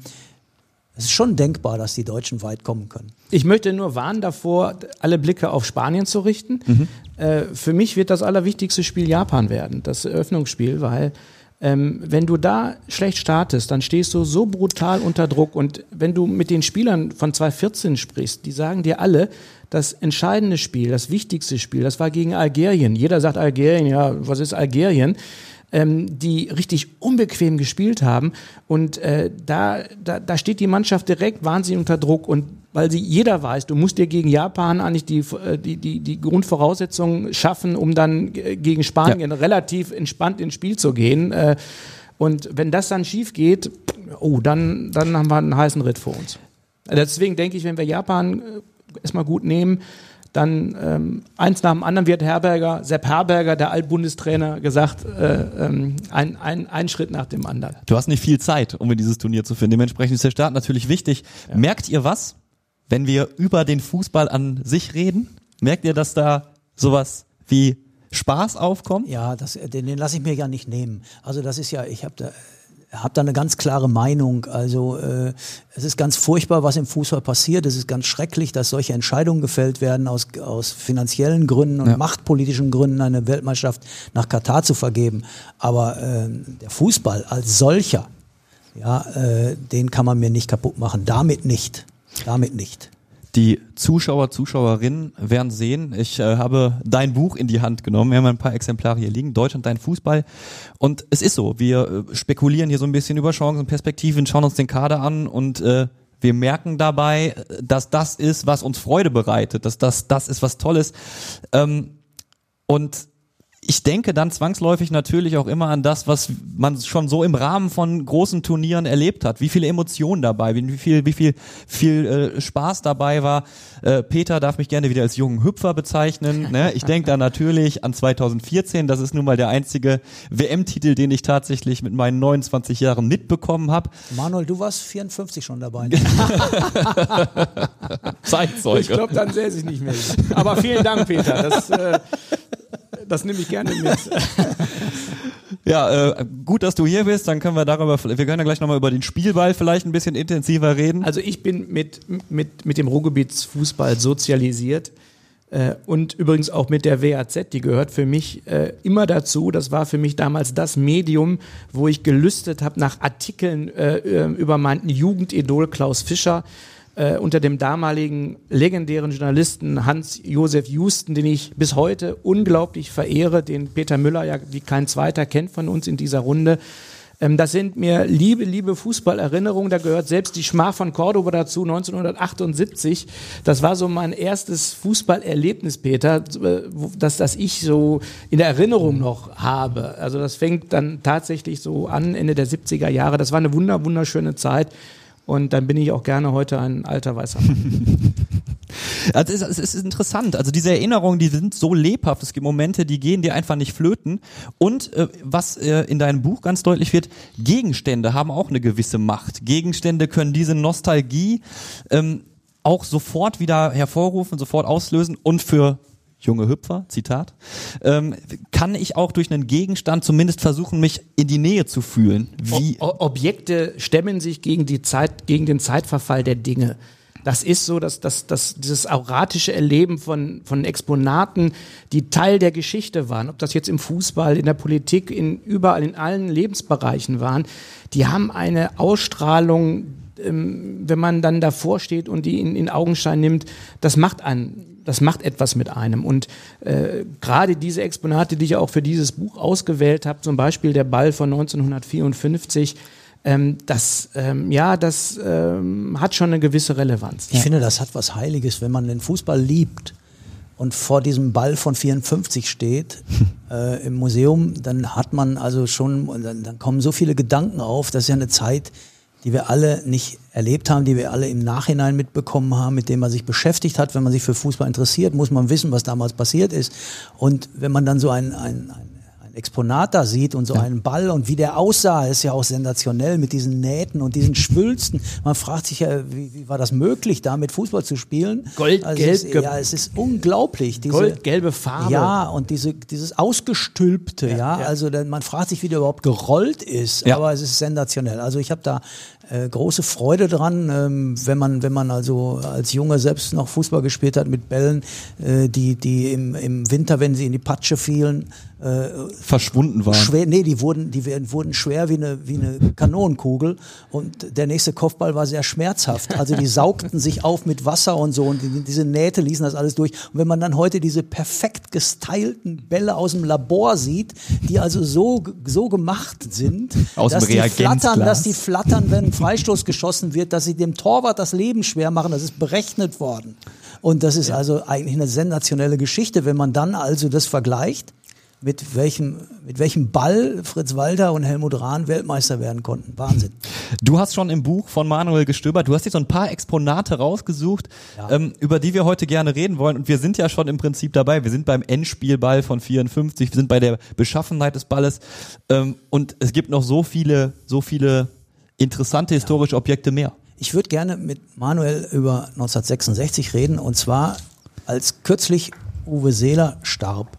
[SPEAKER 3] es ist schon denkbar, dass die Deutschen weit kommen können.
[SPEAKER 4] Ich möchte nur warnen davor, alle Blicke auf Spanien zu richten. Mhm. Äh, für mich wird das allerwichtigste Spiel Japan werden, das Eröffnungsspiel, weil ähm, wenn du da schlecht startest, dann stehst du so brutal unter Druck. Und wenn du mit den Spielern von 2014 sprichst, die sagen dir alle, das entscheidende Spiel, das wichtigste Spiel, das war gegen Algerien. Jeder sagt Algerien, ja, was ist Algerien? Ähm, die richtig unbequem gespielt haben. Und äh, da, da, da steht die Mannschaft direkt wahnsinnig unter Druck. Und weil sie jeder weiß, du musst dir gegen Japan eigentlich die, äh, die, die, die Grundvoraussetzungen schaffen, um dann gegen Spanien ja. relativ entspannt ins Spiel zu gehen. Äh, und wenn das dann schief geht, oh, dann, dann haben wir einen heißen Ritt vor uns. Deswegen denke ich, wenn wir Japan äh, erstmal gut nehmen, dann ähm, eins nach dem anderen wird Herberger, Sepp Herberger, der Altbundestrainer, gesagt, äh, ähm, ein, ein, ein Schritt nach dem anderen.
[SPEAKER 2] Du hast nicht viel Zeit, um in dieses Turnier zu finden. Dementsprechend ist der Start natürlich wichtig. Ja. Merkt ihr was, wenn wir über den Fußball an sich reden? Merkt ihr, dass da sowas wie Spaß aufkommt?
[SPEAKER 3] Ja, das, den, den lasse ich mir ja nicht nehmen. Also das ist ja, ich habe da habe da eine ganz klare Meinung. Also äh, es ist ganz furchtbar, was im Fußball passiert. Es ist ganz schrecklich, dass solche Entscheidungen gefällt werden aus, aus finanziellen Gründen und ja. machtpolitischen Gründen, eine Weltmeisterschaft nach Katar zu vergeben. Aber äh, der Fußball als solcher, ja, äh, den kann man mir nicht kaputt machen. Damit nicht. Damit nicht.
[SPEAKER 2] Die Zuschauer, Zuschauerinnen werden sehen, ich äh, habe dein Buch in die Hand genommen. Wir haben ein paar Exemplare hier liegen. Deutschland, dein Fußball. Und es ist so, wir äh, spekulieren hier so ein bisschen über Chancen und Perspektiven, schauen uns den Kader an und äh, wir merken dabei, dass das ist, was uns Freude bereitet, dass das das ist, was toll ist. Ähm, und ich denke dann zwangsläufig natürlich auch immer an das, was man schon so im Rahmen von großen Turnieren erlebt hat. Wie viele Emotionen dabei, wie viel, wie viel, viel äh, Spaß dabei war. Äh, Peter darf mich gerne wieder als jungen Hüpfer bezeichnen. Ne? Ich denke da natürlich an 2014. Das ist nun mal der einzige WM-Titel, den ich tatsächlich mit meinen 29 Jahren mitbekommen habe.
[SPEAKER 3] Manuel, du warst 54 schon dabei. Ne?
[SPEAKER 2] Zeitzeuge.
[SPEAKER 4] Ich glaube, dann säße ich nicht mehr. Aber vielen Dank, Peter. Das, äh, das nehme ich gerne mit.
[SPEAKER 2] Ja, äh, gut, dass du hier bist. Dann können wir darüber, wir können ja gleich nochmal über den Spielball vielleicht ein bisschen intensiver reden.
[SPEAKER 4] Also ich bin mit, mit, mit dem Ruhrgebietsfußball sozialisiert. Äh, und übrigens auch mit der WAZ, die gehört für mich äh, immer dazu. Das war für mich damals das Medium, wo ich gelüstet habe nach Artikeln äh, äh über meinen Jugendidol Klaus Fischer äh, unter dem damaligen legendären Journalisten Hans-Josef Justen, den ich bis heute unglaublich verehre, den Peter Müller ja wie kein zweiter kennt von uns in dieser Runde. Ähm, das sind mir liebe, liebe Fußballerinnerungen. Da gehört selbst die Schmach von Cordoba dazu, 1978. Das war so mein erstes Fußballerlebnis, Peter, äh, das, das ich so in der Erinnerung noch habe. Also das fängt dann tatsächlich so an, Ende der 70er Jahre. Das war eine wunder, wunderschöne Zeit. Und dann bin ich auch gerne heute ein alter weißer.
[SPEAKER 2] Also es, ist, es ist interessant. Also diese Erinnerungen, die sind so lebhaft. Es gibt Momente, die gehen dir einfach nicht flöten. Und äh, was äh, in deinem Buch ganz deutlich wird, Gegenstände haben auch eine gewisse Macht. Gegenstände können diese Nostalgie ähm, auch sofort wieder hervorrufen, sofort auslösen und für junge Hüpfer, Zitat, ähm, kann ich auch durch einen Gegenstand zumindest versuchen, mich in die Nähe zu fühlen.
[SPEAKER 4] Wie o Objekte stemmen sich gegen die Zeit, gegen den Zeitverfall der Dinge. Das ist so, dass, dass, dass dieses auratische Erleben von, von Exponaten, die Teil der Geschichte waren, ob das jetzt im Fußball, in der Politik, in überall, in allen Lebensbereichen waren, die haben eine Ausstrahlung, ähm, wenn man dann davor steht und die in, in Augenschein nimmt, das macht einen das macht etwas mit einem. Und äh, gerade diese Exponate, die ich auch für dieses Buch ausgewählt habe, zum Beispiel der Ball von 1954, ähm, das, ähm, ja, das ähm, hat schon eine gewisse Relevanz.
[SPEAKER 3] Ich ja. finde, das hat was Heiliges, wenn man den Fußball liebt und vor diesem Ball von 54 steht äh, im Museum, dann hat man also schon, dann, dann kommen so viele Gedanken auf. Das ist ja eine Zeit, die wir alle nicht erlebt haben, die wir alle im Nachhinein mitbekommen haben, mit dem man sich beschäftigt hat. Wenn man sich für Fußball interessiert, muss man wissen, was damals passiert ist. Und wenn man dann so ein, ein, ein Exponat da sieht und so ja. einen Ball und wie der aussah, ist ja auch sensationell mit diesen Nähten und diesen Schwülsten. Man fragt sich ja, wie, wie war das möglich, da mit Fußball zu spielen?
[SPEAKER 4] Gold,
[SPEAKER 3] also ja, es ist unglaublich.
[SPEAKER 4] Diese, Gold, gelbe Farbe.
[SPEAKER 3] Ja, und diese, dieses Ausgestülpte, ja, ja, ja. also man fragt sich, wie der überhaupt gerollt ist, aber es ist sensationell. Also ich habe da äh, große Freude dran, ähm, wenn man wenn man also als Junge selbst noch Fußball gespielt hat mit Bällen, äh, die die im, im Winter, wenn sie in die Patsche fielen,
[SPEAKER 2] äh, verschwunden waren.
[SPEAKER 3] Schwer, nee, die wurden die wurden schwer wie eine wie eine Kanonenkugel und der nächste Kopfball war sehr schmerzhaft. Also die saugten sich auf mit Wasser und so und die, diese Nähte ließen das alles durch. Und wenn man dann heute diese perfekt gestylten Bälle aus dem Labor sieht, die also so so gemacht sind,
[SPEAKER 2] aus
[SPEAKER 3] dass die flattern, dass die flattern, wenn Freistoß geschossen wird, dass sie dem Torwart das Leben schwer machen. Das ist berechnet worden. Und das ist ja. also eigentlich eine sensationelle Geschichte, wenn man dann also das vergleicht mit welchem, mit welchem Ball Fritz Walter und Helmut Rahn Weltmeister werden konnten. Wahnsinn.
[SPEAKER 2] Du hast schon im Buch von Manuel gestöbert, du hast dir so ein paar Exponate rausgesucht, ja. ähm, über die wir heute gerne reden wollen. Und wir sind ja schon im Prinzip dabei. Wir sind beim Endspielball von 54, wir sind bei der Beschaffenheit des Balles. Ähm, und es gibt noch so viele, so viele interessante historische Objekte mehr.
[SPEAKER 3] Ich würde gerne mit Manuel über 1966 reden und zwar als kürzlich Uwe Seeler starb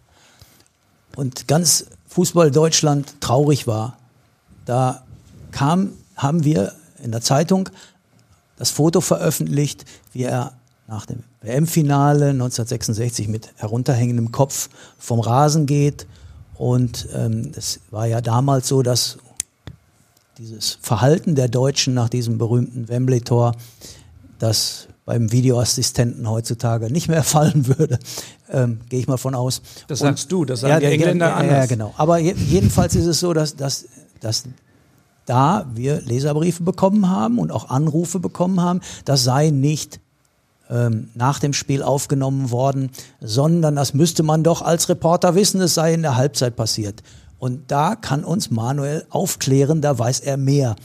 [SPEAKER 3] und ganz Fußball Deutschland traurig war, da kam, haben wir in der Zeitung das Foto veröffentlicht, wie er nach dem WM-Finale 1966 mit herunterhängendem Kopf vom Rasen geht. Und ähm, es war ja damals so, dass dieses Verhalten der Deutschen nach diesem berühmten Wembley-Tor, das beim Videoassistenten heutzutage nicht mehr fallen würde, ähm, gehe ich mal von aus.
[SPEAKER 4] Das sagst Und, du, das sagen ja, die Engländer
[SPEAKER 3] ja,
[SPEAKER 4] anders.
[SPEAKER 3] Ja, genau. Aber je, jedenfalls ist es so, dass, dass, dass da wir Leserbriefe bekommen haben und auch Anrufe bekommen haben, das sei nicht ähm, nach dem Spiel aufgenommen worden, sondern das müsste man doch als Reporter wissen, es sei in der Halbzeit passiert. Und da kann uns Manuel aufklären, da weiß er mehr.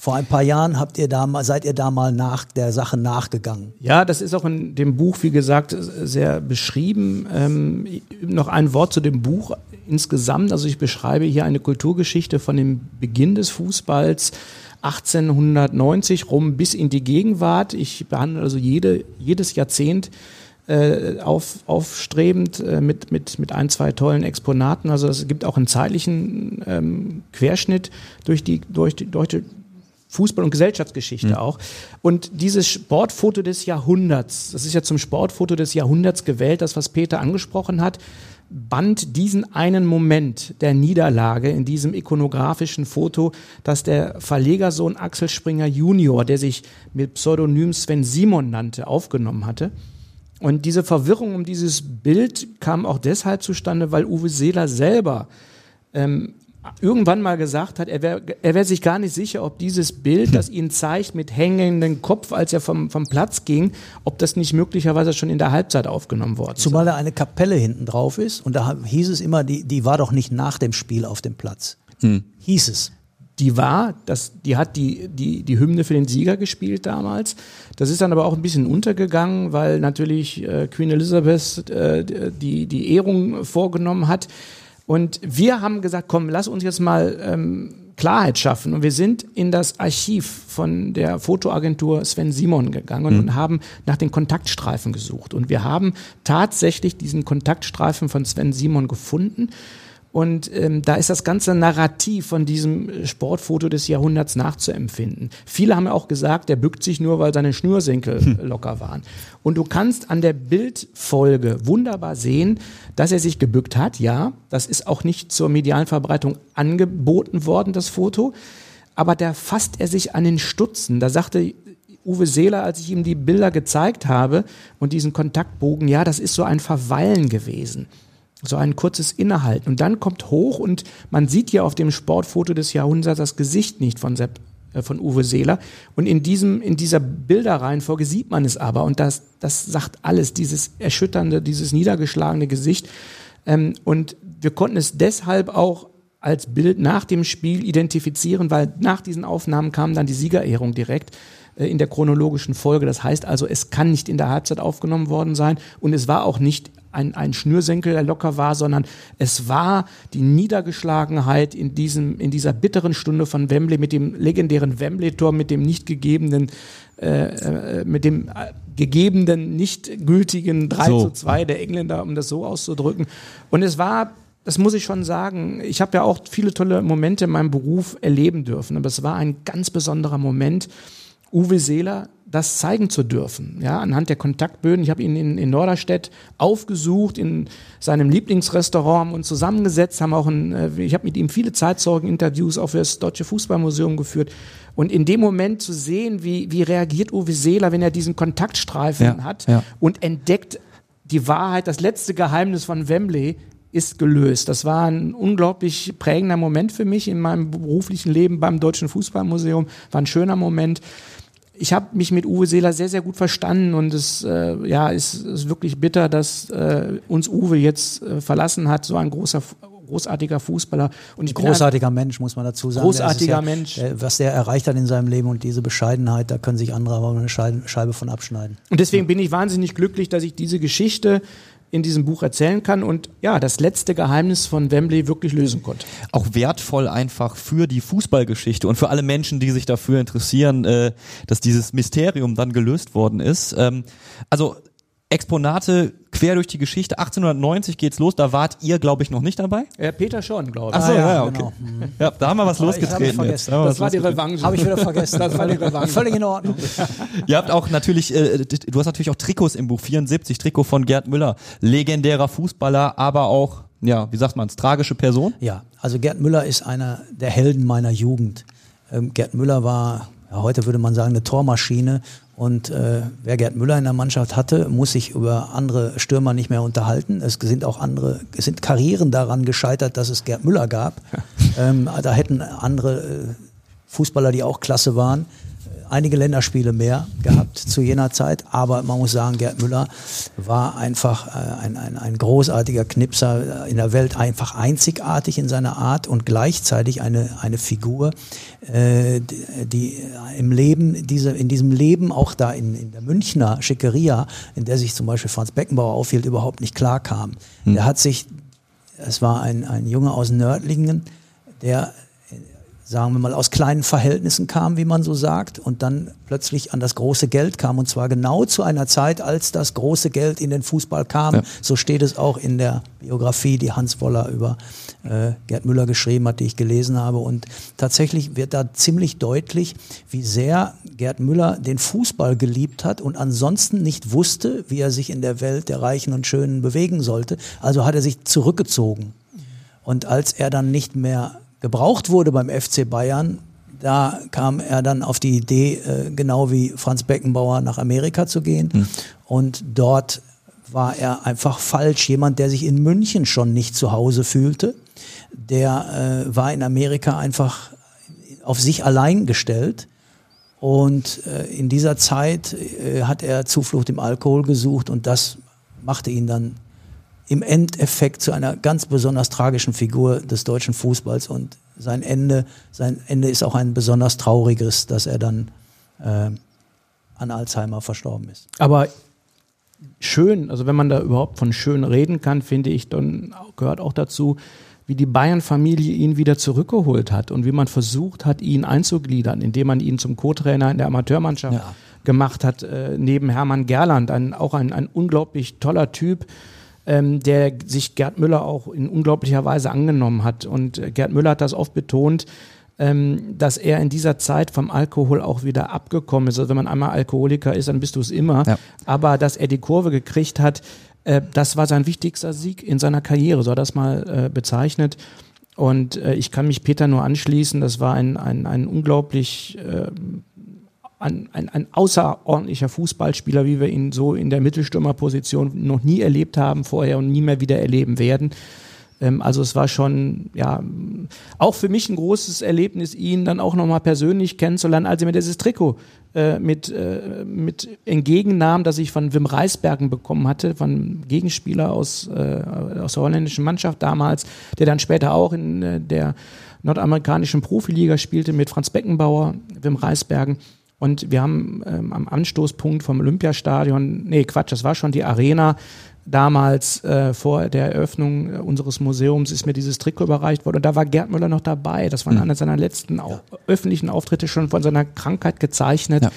[SPEAKER 3] Vor ein paar Jahren habt ihr da mal, seid ihr da mal nach der Sache nachgegangen.
[SPEAKER 4] Ja, das ist auch in dem Buch, wie gesagt, sehr beschrieben. Ähm, noch ein Wort zu dem Buch insgesamt. Also ich beschreibe hier eine Kulturgeschichte von dem Beginn des Fußballs 1890 rum bis in die Gegenwart. Ich behandle also jede, jedes Jahrzehnt äh, auf, aufstrebend äh, mit, mit, mit ein, zwei tollen Exponaten. Also es gibt auch einen zeitlichen ähm, Querschnitt durch die, durch die, durch die Fußball- und Gesellschaftsgeschichte mhm. auch. Und dieses Sportfoto des Jahrhunderts, das ist ja zum Sportfoto des Jahrhunderts gewählt, das, was Peter angesprochen hat, band diesen einen Moment der Niederlage in diesem ikonografischen Foto, das der Verlegersohn Axel Springer Junior, der sich mit Pseudonym Sven Simon nannte, aufgenommen hatte. Und diese Verwirrung um dieses Bild kam auch deshalb zustande, weil Uwe Seeler selber ähm, irgendwann mal gesagt hat, er wäre er wär sich gar nicht sicher, ob dieses Bild, das ihn zeigt mit hängendem Kopf, als er vom, vom Platz ging, ob das nicht möglicherweise schon in der Halbzeit aufgenommen worden ist.
[SPEAKER 3] Zumal da eine Kapelle hinten drauf ist und da hieß es immer, die, die war doch nicht nach dem Spiel auf dem Platz. Hm. Hieß es
[SPEAKER 4] die war, das, die hat die, die, die Hymne für den Sieger gespielt damals. Das ist dann aber auch ein bisschen untergegangen, weil natürlich äh, Queen Elizabeth äh, die, die Ehrung vorgenommen hat. Und wir haben gesagt, komm, lass uns jetzt mal ähm, Klarheit schaffen. Und wir sind in das Archiv von der Fotoagentur Sven Simon gegangen mhm. und haben nach den Kontaktstreifen gesucht. Und wir haben tatsächlich diesen Kontaktstreifen von Sven Simon gefunden. Und ähm, da ist das ganze Narrativ von diesem Sportfoto des Jahrhunderts nachzuempfinden. Viele haben ja auch gesagt, der bückt sich nur, weil seine Schnürsenkel hm. locker waren. Und du kannst an der Bildfolge wunderbar sehen, dass er sich gebückt hat. Ja, das ist auch nicht zur medialen Verbreitung angeboten worden, das Foto. Aber da fasst er sich an den Stutzen. Da sagte Uwe Seeler, als ich ihm die Bilder gezeigt habe und diesen Kontaktbogen, ja, das ist so ein Verweilen gewesen so ein kurzes Innehalten. Und dann kommt hoch und man sieht ja auf dem Sportfoto des Jahrhunderts das Gesicht nicht von Sepp, äh, von Uwe Seeler. Und in diesem, in dieser Bilderreihenfolge sieht man es aber. Und das, das sagt alles, dieses erschütternde, dieses niedergeschlagene Gesicht. Ähm, und wir konnten es deshalb auch als Bild nach dem Spiel identifizieren, weil nach diesen Aufnahmen kam dann die Siegerehrung direkt äh, in der chronologischen Folge. Das heißt also, es kann nicht in der Halbzeit aufgenommen worden sein und es war auch nicht ein, ein Schnürsenkel, der locker war, sondern es war die Niedergeschlagenheit in diesem, in dieser bitteren Stunde von Wembley mit dem legendären Wembley-Tor, mit dem nicht gegebenen, äh, äh mit dem äh, gegebenen, nicht gültigen 3 so. zu 2 der Engländer, um das so auszudrücken. Und es war das muss ich schon sagen. Ich habe ja auch viele tolle Momente in meinem Beruf erleben dürfen, aber es war ein ganz besonderer Moment, Uwe Seeler das zeigen zu dürfen, ja, anhand der Kontaktböden. Ich habe ihn in, in Norderstedt aufgesucht, in seinem Lieblingsrestaurant, haben uns zusammengesetzt, haben auch ein, äh, ich habe mit ihm viele Zeitzeugen-Interviews auch für das Deutsche Fußballmuseum geführt. Und in dem Moment zu sehen, wie, wie reagiert Uwe Seeler, wenn er diesen Kontaktstreifen ja, hat ja. und entdeckt die Wahrheit, das letzte Geheimnis von Wembley, ist gelöst. Das war ein unglaublich prägender Moment für mich in meinem beruflichen Leben beim Deutschen Fußballmuseum. War ein schöner Moment ich habe mich mit Uwe Seeler sehr, sehr gut verstanden und es äh, ja, ist, ist wirklich bitter, dass äh, uns Uwe jetzt äh, verlassen hat, so ein großer großartiger Fußballer
[SPEAKER 3] und ein großartiger Mensch muss man dazu sagen.
[SPEAKER 4] Großartiger ja, Mensch,
[SPEAKER 3] äh, was der erreicht hat in seinem Leben und diese Bescheidenheit, da können sich andere aber eine Scheibe von abschneiden.
[SPEAKER 4] Und deswegen bin ich wahnsinnig glücklich, dass ich diese Geschichte in diesem Buch erzählen kann und ja, das letzte Geheimnis von Wembley wirklich lösen konnte.
[SPEAKER 2] Auch wertvoll einfach für die Fußballgeschichte und für alle Menschen, die sich dafür interessieren, äh, dass dieses Mysterium dann gelöst worden ist. Ähm, also Exponate quer durch die Geschichte. 1890 geht's los, da wart ihr, glaube ich, noch nicht dabei?
[SPEAKER 4] Ja, Peter schon, glaube ich.
[SPEAKER 2] Achso, ah, ja, ja, okay. Genau. Ja, da haben wir was losgetreten.
[SPEAKER 3] Das,
[SPEAKER 4] das war die Revanche.
[SPEAKER 3] Habe ich wieder vergessen.
[SPEAKER 4] Das war die Revanche.
[SPEAKER 3] Völlig in Ordnung.
[SPEAKER 2] ihr habt auch natürlich, äh, du hast natürlich auch Trikots im Buch, 74, Trikot von Gerd Müller. Legendärer Fußballer, aber auch, ja, wie sagt man tragische Person?
[SPEAKER 3] Ja, also Gerd Müller ist einer der Helden meiner Jugend. Ähm, Gerd Müller war ja, heute würde man sagen, eine Tormaschine. Und äh, wer Gerd Müller in der Mannschaft hatte, muss sich über andere Stürmer nicht mehr unterhalten. Es sind auch andere, es sind Karrieren daran gescheitert, dass es Gerd Müller gab. ähm, da hätten andere äh, Fußballer, die auch klasse waren, einige Länderspiele mehr gehabt zu jener Zeit, aber man muss sagen, Gerd Müller war einfach äh, ein, ein, ein großartiger Knipser in der Welt, einfach einzigartig in seiner Art und gleichzeitig eine, eine Figur, äh, die, die im Leben, diese, in diesem Leben, auch da in, in der Münchner Schickeria, in der sich zum Beispiel Franz Beckenbauer aufhielt, überhaupt nicht klar kam. Hm. Der hat sich, es war ein, ein Junge aus Nördlingen, der sagen wir mal, aus kleinen Verhältnissen kam, wie man so sagt, und dann plötzlich an das große Geld kam. Und zwar genau zu einer Zeit, als das große Geld in den Fußball kam. Ja. So steht es auch in der Biografie, die Hans Woller über äh, Gerd Müller geschrieben hat, die ich gelesen habe. Und tatsächlich wird da ziemlich deutlich, wie sehr Gerd Müller den Fußball geliebt hat und ansonsten nicht wusste, wie er sich in der Welt der Reichen und Schönen bewegen sollte. Also hat er sich zurückgezogen. Und als er dann nicht mehr gebraucht wurde beim FC Bayern, da kam er dann auf die Idee, äh, genau wie Franz Beckenbauer nach Amerika zu gehen. Mhm. Und dort war er einfach falsch. Jemand, der sich in München schon nicht zu Hause fühlte, der äh, war in Amerika einfach auf sich allein gestellt. Und äh, in dieser Zeit äh, hat er Zuflucht im Alkohol gesucht und das machte ihn dann im Endeffekt zu einer ganz besonders tragischen Figur des deutschen Fußballs und sein Ende, sein Ende ist auch ein besonders trauriges, dass er dann äh, an Alzheimer verstorben ist.
[SPEAKER 4] Aber schön, also wenn man da überhaupt von schön reden kann, finde ich, dann gehört auch dazu, wie die Bayern-Familie ihn wieder zurückgeholt hat und wie man versucht hat, ihn einzugliedern, indem man ihn zum Co-Trainer in der Amateurmannschaft ja. gemacht hat, äh, neben Hermann Gerland, ein, auch ein, ein unglaublich toller Typ, ähm, der sich Gerd Müller auch in unglaublicher Weise angenommen hat. Und äh, Gerd Müller hat das oft betont, ähm, dass er in dieser Zeit vom Alkohol auch wieder abgekommen ist. Also wenn man einmal Alkoholiker ist, dann bist du es immer. Ja. Aber dass er die Kurve gekriegt hat, äh, das war sein wichtigster Sieg in seiner Karriere, so hat er das mal äh, bezeichnet. Und äh, ich kann mich Peter nur anschließen, das war ein, ein, ein unglaublich äh, ein, ein, ein außerordentlicher Fußballspieler, wie wir ihn so in der Mittelstürmerposition noch nie erlebt haben vorher und nie mehr wieder erleben werden. Ähm, also es war schon, ja, auch für mich ein großes Erlebnis, ihn dann auch nochmal persönlich kennenzulernen, als er mir dieses Trikot äh, mit, äh, mit entgegennahm, das ich von Wim Reisbergen bekommen hatte, von Gegenspieler aus, äh, aus der holländischen Mannschaft damals, der dann später auch in äh, der nordamerikanischen Profiliga spielte mit Franz Beckenbauer, Wim Reisbergen. Und wir haben ähm, am Anstoßpunkt vom Olympiastadion, nee, Quatsch, das war schon die Arena, damals äh, vor der Eröffnung äh, unseres Museums ist mir dieses Trikot überreicht worden und da war Gerd Müller noch dabei. Das war mhm. einer seiner letzten ja. öffentlichen Auftritte schon von seiner Krankheit gezeichnet. Ja.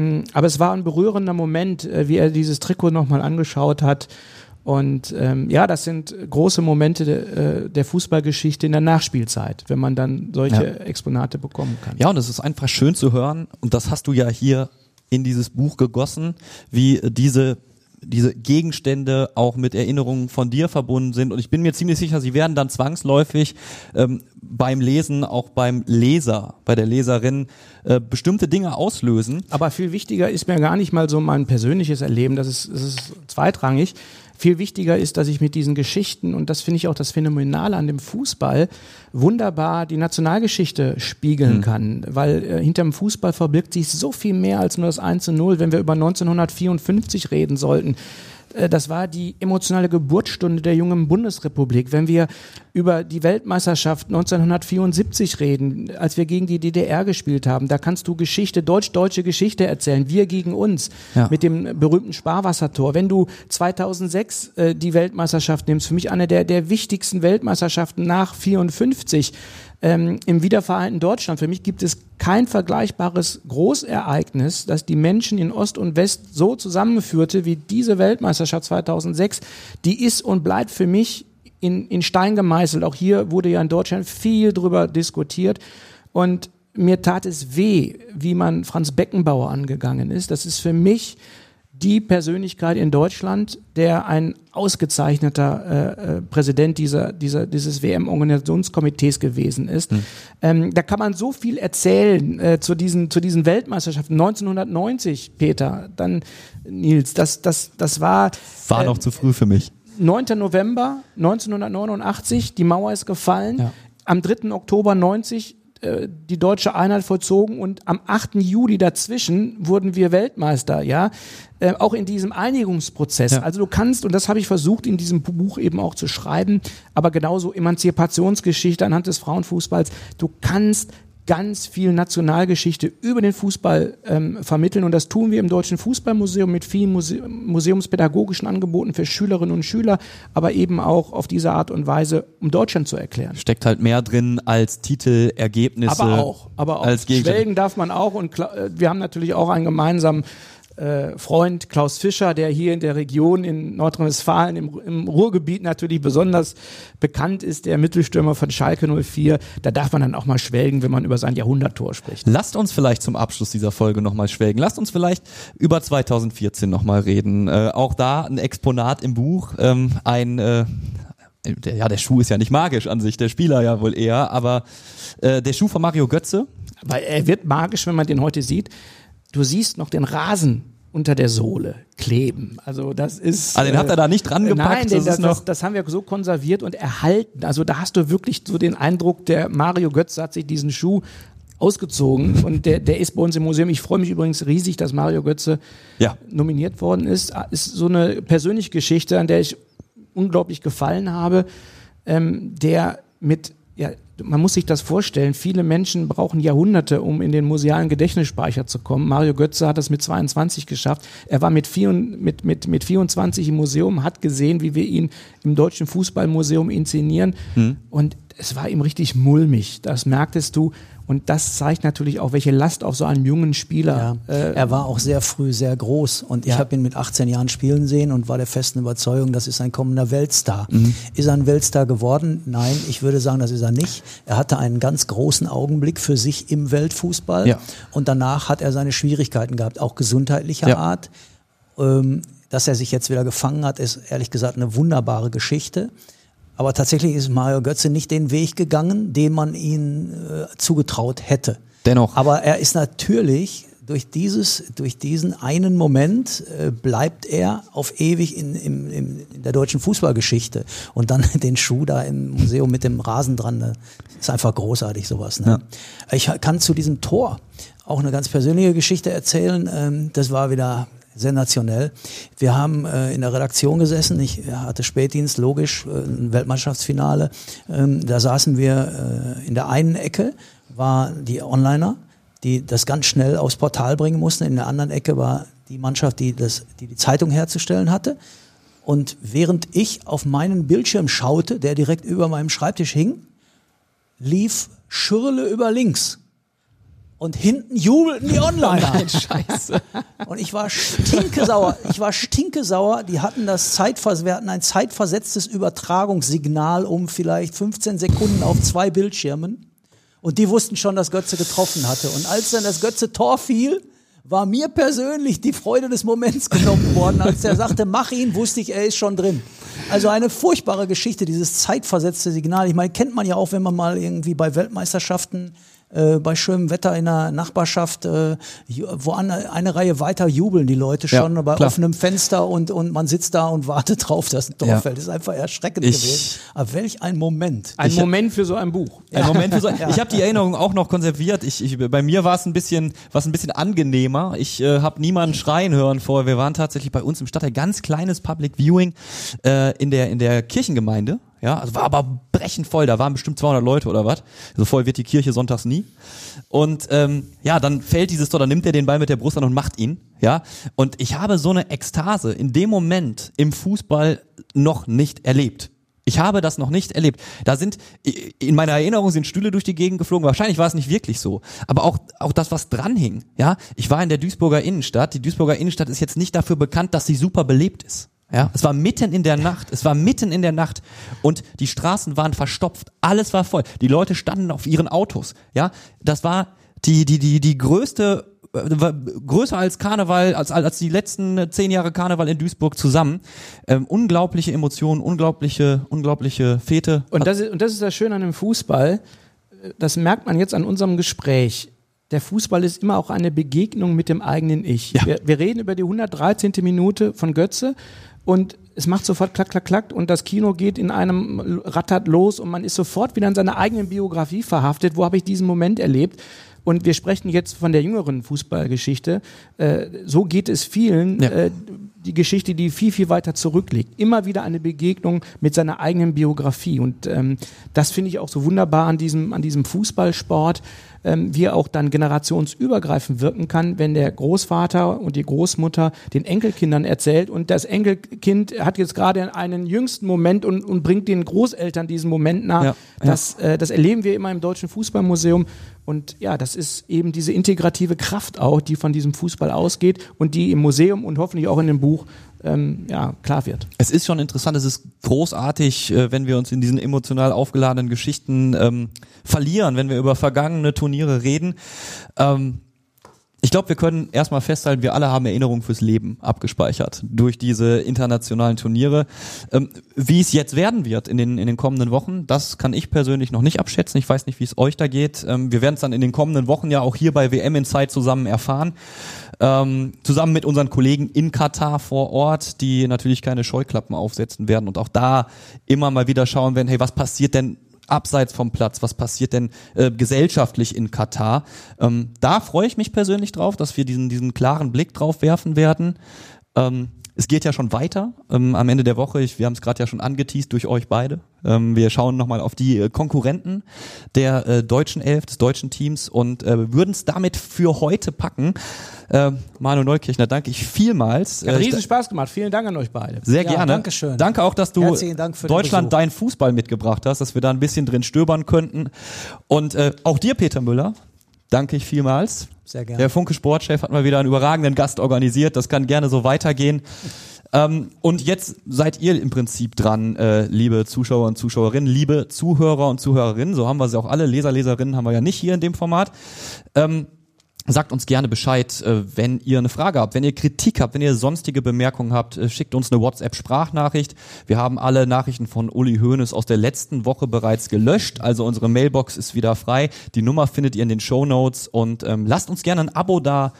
[SPEAKER 4] Mm, aber es war ein berührender Moment, äh, wie er dieses Trikot nochmal angeschaut hat und ähm, ja, das sind große Momente de, äh, der Fußballgeschichte in der Nachspielzeit, wenn man dann solche ja. Exponate bekommen kann.
[SPEAKER 2] Ja, und es ist einfach schön zu hören, und das hast du ja hier in dieses Buch gegossen, wie diese diese Gegenstände auch mit Erinnerungen von dir verbunden sind. Und ich bin mir ziemlich sicher, sie werden dann zwangsläufig ähm, beim Lesen, auch beim Leser, bei der Leserin, äh, bestimmte Dinge auslösen.
[SPEAKER 4] Aber viel wichtiger ist mir gar nicht mal so mein persönliches Erleben, das ist, das ist zweitrangig. Viel wichtiger ist, dass ich mit diesen Geschichten, und das finde ich auch das Phänomenale an dem Fußball, wunderbar die Nationalgeschichte spiegeln mhm. kann. Weil äh, hinterm Fußball verbirgt sich so viel mehr als nur das 1 zu 0, wenn wir über 1954 reden sollten äh, das war die emotionale Geburtsstunde der jungen Bundesrepublik. Wenn wir über die Weltmeisterschaft 1974 reden, als wir gegen die DDR gespielt haben, da kannst du Geschichte, deutsch-deutsche Geschichte erzählen, wir gegen uns, ja. mit dem berühmten Sparwassertor. Wenn du 2006 äh, die Weltmeisterschaft nimmst, für mich eine der, der wichtigsten Weltmeisterschaften nach 54, ähm, im wiedervereinten Deutschland. Für mich gibt es kein vergleichbares Großereignis, das die Menschen in Ost und West so zusammenführte wie diese Weltmeisterschaft 2006. Die ist und bleibt für mich in, in Stein gemeißelt. Auch hier wurde ja in Deutschland viel drüber diskutiert. Und mir tat es weh, wie man Franz Beckenbauer angegangen ist. Das ist für mich die Persönlichkeit in Deutschland, der ein ausgezeichneter äh, äh, Präsident dieser, dieser, dieses WM-Organisationskomitees gewesen ist. Hm. Ähm, da kann man so viel erzählen äh, zu, diesen, zu diesen Weltmeisterschaften. 1990, Peter, dann Nils, das, das, das war...
[SPEAKER 2] War noch äh, zu früh für mich.
[SPEAKER 4] 9. November 1989, die Mauer ist gefallen. Ja. Am 3. Oktober 90 äh, die deutsche Einheit vollzogen und am 8. Juli dazwischen wurden wir Weltmeister, ja, äh, auch in diesem Einigungsprozess. Ja. Also du kannst, und das habe ich versucht in diesem Buch eben auch zu schreiben, aber genauso Emanzipationsgeschichte anhand des Frauenfußballs, du kannst ganz viel Nationalgeschichte über den Fußball ähm, vermitteln. Und das tun wir im Deutschen Fußballmuseum mit vielen Muse museumspädagogischen Angeboten für Schülerinnen und Schüler, aber eben auch auf diese Art und Weise, um Deutschland zu erklären.
[SPEAKER 2] Steckt halt mehr drin als Titel, Ergebnisse.
[SPEAKER 4] Aber auch, aber auch. Als Schwelgen darf man auch. Und äh, wir haben natürlich auch einen gemeinsamen äh, Freund Klaus Fischer, der hier in der Region in Nordrhein-Westfalen im, im, Ruhrgebiet natürlich besonders bekannt ist, der Mittelstürmer von Schalke 04. Da darf man dann auch mal schwelgen, wenn man über sein Jahrhunderttor spricht.
[SPEAKER 2] Lasst uns vielleicht zum Abschluss dieser Folge nochmal schwelgen. Lasst uns vielleicht über 2014 nochmal reden. Äh, auch da ein Exponat im Buch, ähm, ein äh, der, ja, der Schuh ist ja nicht magisch an sich, der Spieler ja wohl eher, aber äh, der Schuh von Mario Götze.
[SPEAKER 4] Weil er wird magisch, wenn man den heute sieht du siehst noch den Rasen unter der Sohle kleben. Also das ist.
[SPEAKER 2] Also den habt ihr da nicht dran gepackt?
[SPEAKER 4] Nein, das, das, das, das, haben wir so konserviert und erhalten. Also da hast du wirklich so den Eindruck, der Mario Götz hat sich diesen Schuh ausgezogen und der, der ist bei uns im Museum. Ich freue mich übrigens riesig, dass Mario Götze ja. nominiert worden ist. Ist so eine persönliche Geschichte, an der ich unglaublich gefallen habe, ähm, der mit ja, man muss sich das vorstellen, viele Menschen brauchen Jahrhunderte, um in den musealen Gedächtnisspeicher zu kommen. Mario Götze hat das mit 22 geschafft. Er war mit, vier, mit, mit, mit 24 im Museum, hat gesehen, wie wir ihn im Deutschen Fußballmuseum inszenieren. Mhm. Und es war ihm richtig mulmig. Das merktest du. Und das zeigt natürlich auch, welche Last auf so einem jungen Spieler.
[SPEAKER 3] Ja, äh, er war auch sehr früh sehr groß und ich ja. habe ihn mit 18 Jahren spielen sehen und war der festen Überzeugung, das ist ein kommender Weltstar. Mhm. Ist er ein Weltstar geworden? Nein, ich würde sagen, das ist er nicht. Er hatte einen ganz großen Augenblick für sich im Weltfußball ja. und danach hat er seine Schwierigkeiten gehabt, auch gesundheitlicher Art. Ähm, dass er sich jetzt wieder gefangen hat, ist ehrlich gesagt eine wunderbare Geschichte. Aber tatsächlich ist Mario Götze nicht den Weg gegangen, den man ihm äh, zugetraut hätte.
[SPEAKER 2] Dennoch.
[SPEAKER 3] Aber er ist natürlich durch dieses, durch diesen einen Moment äh, bleibt er auf ewig in, in, in der deutschen Fußballgeschichte. Und dann den Schuh da im Museum mit dem Rasen dran, das ist einfach großartig sowas. Ne? Ja. Ich kann zu diesem Tor auch eine ganz persönliche Geschichte erzählen. Ähm, das war wieder sensationell. Wir haben äh, in der Redaktion gesessen, ich hatte Spätdienst, logisch, äh, ein Weltmannschaftsfinale. Ähm, da saßen wir äh, in der einen Ecke, war die Onliner, die das ganz schnell aufs Portal bringen mussten. In der anderen Ecke war die Mannschaft, die das, die, die Zeitung herzustellen hatte. Und während ich auf meinen Bildschirm schaute, der direkt über meinem Schreibtisch hing, lief Schürle über links. Und hinten jubelten die Onliner. Nein, Scheiße. Und ich war stinkesauer. Ich war stinkesauer. Die hatten das Zeitvers wir hatten ein zeitversetztes Übertragungssignal um vielleicht 15 Sekunden auf zwei Bildschirmen. Und die wussten schon, dass Götze getroffen hatte. Und als dann das Götze Tor fiel, war mir persönlich die Freude des Moments genommen worden. Als er sagte, mach ihn, wusste ich, er ist schon drin. Also eine furchtbare Geschichte, dieses zeitversetzte Signal. Ich meine, kennt man ja auch, wenn man mal irgendwie bei Weltmeisterschaften äh, bei schönem Wetter in der Nachbarschaft, äh, wo an, eine Reihe weiter jubeln die Leute schon
[SPEAKER 2] Ja,
[SPEAKER 3] bei
[SPEAKER 2] klar.
[SPEAKER 3] offenem Fenster und, und man sitzt da und wartet drauf, dass ein Tor
[SPEAKER 2] Ja.
[SPEAKER 3] fällt. Das ist einfach erschreckend
[SPEAKER 2] Ich-
[SPEAKER 3] gewesen. Aber welch ein Moment.
[SPEAKER 4] Ein
[SPEAKER 2] Ich-
[SPEAKER 4] Moment für so ein Buch.
[SPEAKER 2] Ein Moment für so. Ich habe die Erinnerung auch noch konserviert. Ich, ich, bei mir war es ein bisschen, ein bisschen angenehmer. Ich äh, habe niemanden schreien hören vorher. Wir waren tatsächlich bei uns im Stadtteil ganz kleines Public Viewing äh, in der in der Kirchengemeinde. Ja, also war aber brechend voll. Da waren bestimmt 200 Leute oder was. So voll wird die Kirche sonntags nie. Und ähm, ja, dann fällt dieses Tor, dann nimmt er den Ball mit der Brust an und macht ihn. Ja, und ich habe so eine Ekstase in dem Moment im Fußball noch nicht erlebt. Ich habe das noch nicht erlebt. Da sind, in meiner Erinnerung sind Stühle durch die Gegend geflogen. Wahrscheinlich war es nicht wirklich so. Aber auch, auch das, was dran hing. Ja, ich war in der Duisburger Innenstadt. Die Duisburger Innenstadt ist jetzt nicht dafür bekannt, dass sie super belebt ist. Ja, es war mitten in der Nacht. Es war mitten in der Nacht und die Straßen waren verstopft. Alles war voll. Die Leute standen auf ihren Autos. Ja, das war die, die, die, die größte äh, größer als Karneval, als, als die letzten äh, zehn Jahre Karneval in Duisburg zusammen. Ähm, unglaubliche Emotionen, unglaubliche, unglaubliche Fete.
[SPEAKER 4] Und das, ist, und das ist das Schöne an dem Fußball. Das merkt man jetzt an unserem Gespräch. Der Fußball ist immer auch eine Begegnung mit dem eigenen Ich.
[SPEAKER 2] Ja.
[SPEAKER 4] Wir, wir reden über die 113. Minute von Götze und es macht sofort klack, klack, klack und das Kino geht in einem rattert los und man ist sofort wieder in seiner eigenen Biografie verhaftet. Wo habe ich diesen Moment erlebt? Und wir sprechen jetzt von der jüngeren Fußballgeschichte. Äh, so geht es vielen.
[SPEAKER 2] Ja.
[SPEAKER 4] Äh, die Geschichte, die viel, viel weiter zurückliegt. Immer wieder eine Begegnung mit seiner eigenen Biografie. Und ähm, das finde ich auch so wunderbar an diesem, an diesem Fußballsport, ähm, wie er auch dann generationsübergreifend wirken kann, wenn der Großvater und die Großmutter den Enkelkindern erzählt und das Enkelkind hat jetzt gerade einen jüngsten Moment und, und bringt den Großeltern diesen Moment nach.
[SPEAKER 2] Ja,
[SPEAKER 4] Das, äh, das erleben wir immer im Deutschen Fußballmuseum. Und ja, das ist eben diese integrative Kraft auch, die von diesem Fußball ausgeht und die im Museum und hoffentlich auch in dem Buch ähm, ja, klar wird.
[SPEAKER 2] Es ist schon interessant, es ist großartig, äh, wenn wir uns in diesen emotional aufgeladenen Geschichten ähm, verlieren, wenn wir über vergangene Turniere reden. Ähm, ich glaube, wir können erstmal festhalten, wir alle haben Erinnerungen fürs Leben abgespeichert durch diese internationalen Turniere. Ähm, wie es jetzt werden wird in den, in den kommenden Wochen, das kann ich persönlich noch nicht abschätzen. Ich weiß nicht, wie es euch da geht. Ähm, wir werden es dann in den kommenden Wochen ja auch hier bei WM in Zeit zusammen erfahren. Ähm, zusammen mit unseren Kollegen in Katar vor Ort, die natürlich keine Scheuklappen aufsetzen werden und auch da immer mal wieder schauen werden, hey, was passiert denn abseits vom Platz, was passiert denn äh, gesellschaftlich in Katar. Ähm, da freue ich mich persönlich drauf, dass wir diesen, diesen klaren Blick drauf werfen werden. Ähm, es geht ja schon weiter ähm, am Ende der Woche. Ich, wir haben es gerade ja schon angeteased durch euch beide. Ähm, wir schauen nochmal auf die äh, Konkurrenten der äh, deutschen Elf, des deutschen Teams und äh, würden es damit für heute packen. Äh, Manu Neukirchner, danke ich vielmals.
[SPEAKER 4] Hat
[SPEAKER 2] Äh,
[SPEAKER 4] riesen Spaß gemacht. Vielen Dank an euch beide.
[SPEAKER 2] sehr
[SPEAKER 3] Ja,
[SPEAKER 2] gerne.
[SPEAKER 3] danke schön.
[SPEAKER 2] Danke auch, dass du
[SPEAKER 3] Dank
[SPEAKER 2] Deutschland deinen Fußball mitgebracht hast, dass wir da ein bisschen drin stöbern könnten. Und äh, auch dir, Peter Müller, danke ich vielmals.
[SPEAKER 3] Sehr gerne.
[SPEAKER 2] Der Funke Sportchef hat mal wieder einen überragenden Gast organisiert. Das kann gerne so weitergehen. Ähm, und jetzt seid ihr im Prinzip dran, äh, liebe Zuschauer und Zuschauerinnen, liebe Zuhörer und Zuhörerinnen. So haben wir sie auch alle. Leser, Leserinnen haben wir ja nicht hier in dem Format. Ähm, Sagt uns gerne Bescheid, äh, wenn ihr eine Frage habt, wenn ihr Kritik habt, wenn ihr sonstige Bemerkungen habt, äh, schickt uns eine WhatsApp-Sprachnachricht. Wir haben alle Nachrichten von Uli Hoeneß aus der letzten Woche bereits gelöscht, also unsere Mailbox ist wieder frei. Die Nummer findet ihr in den Show Notes und ähm, lasst uns gerne ein Abo da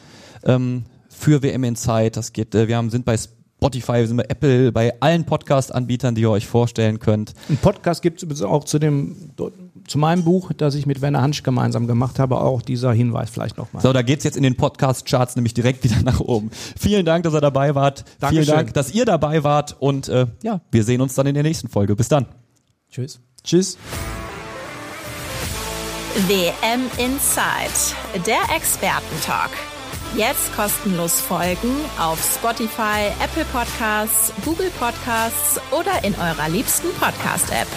[SPEAKER 2] ähm, für WM in Zeit. Das geht, äh, wir haben, sind bei Spotify, wir sind bei Apple, bei allen Podcast-Anbietern, die ihr euch vorstellen könnt.
[SPEAKER 4] Ein Podcast gibt es auch zu dem zu meinem Buch, das ich mit Werner Hansch gemeinsam gemacht habe, auch dieser Hinweis vielleicht nochmal.
[SPEAKER 2] So, da geht's jetzt in den Podcast-Charts nämlich direkt wieder nach oben. Vielen Dank, dass ihr dabei wart.
[SPEAKER 4] Dankeschön.
[SPEAKER 2] Vielen Dank, dass ihr dabei wart. Und äh, ja, wir sehen uns dann in der nächsten Folge. Bis dann.
[SPEAKER 3] Tschüss.
[SPEAKER 4] Tschüss.
[SPEAKER 1] WM Inside, der Expertentalk. Jetzt kostenlos folgen auf Spotify, Apple Podcasts, Google Podcasts oder in eurer liebsten Podcast-App.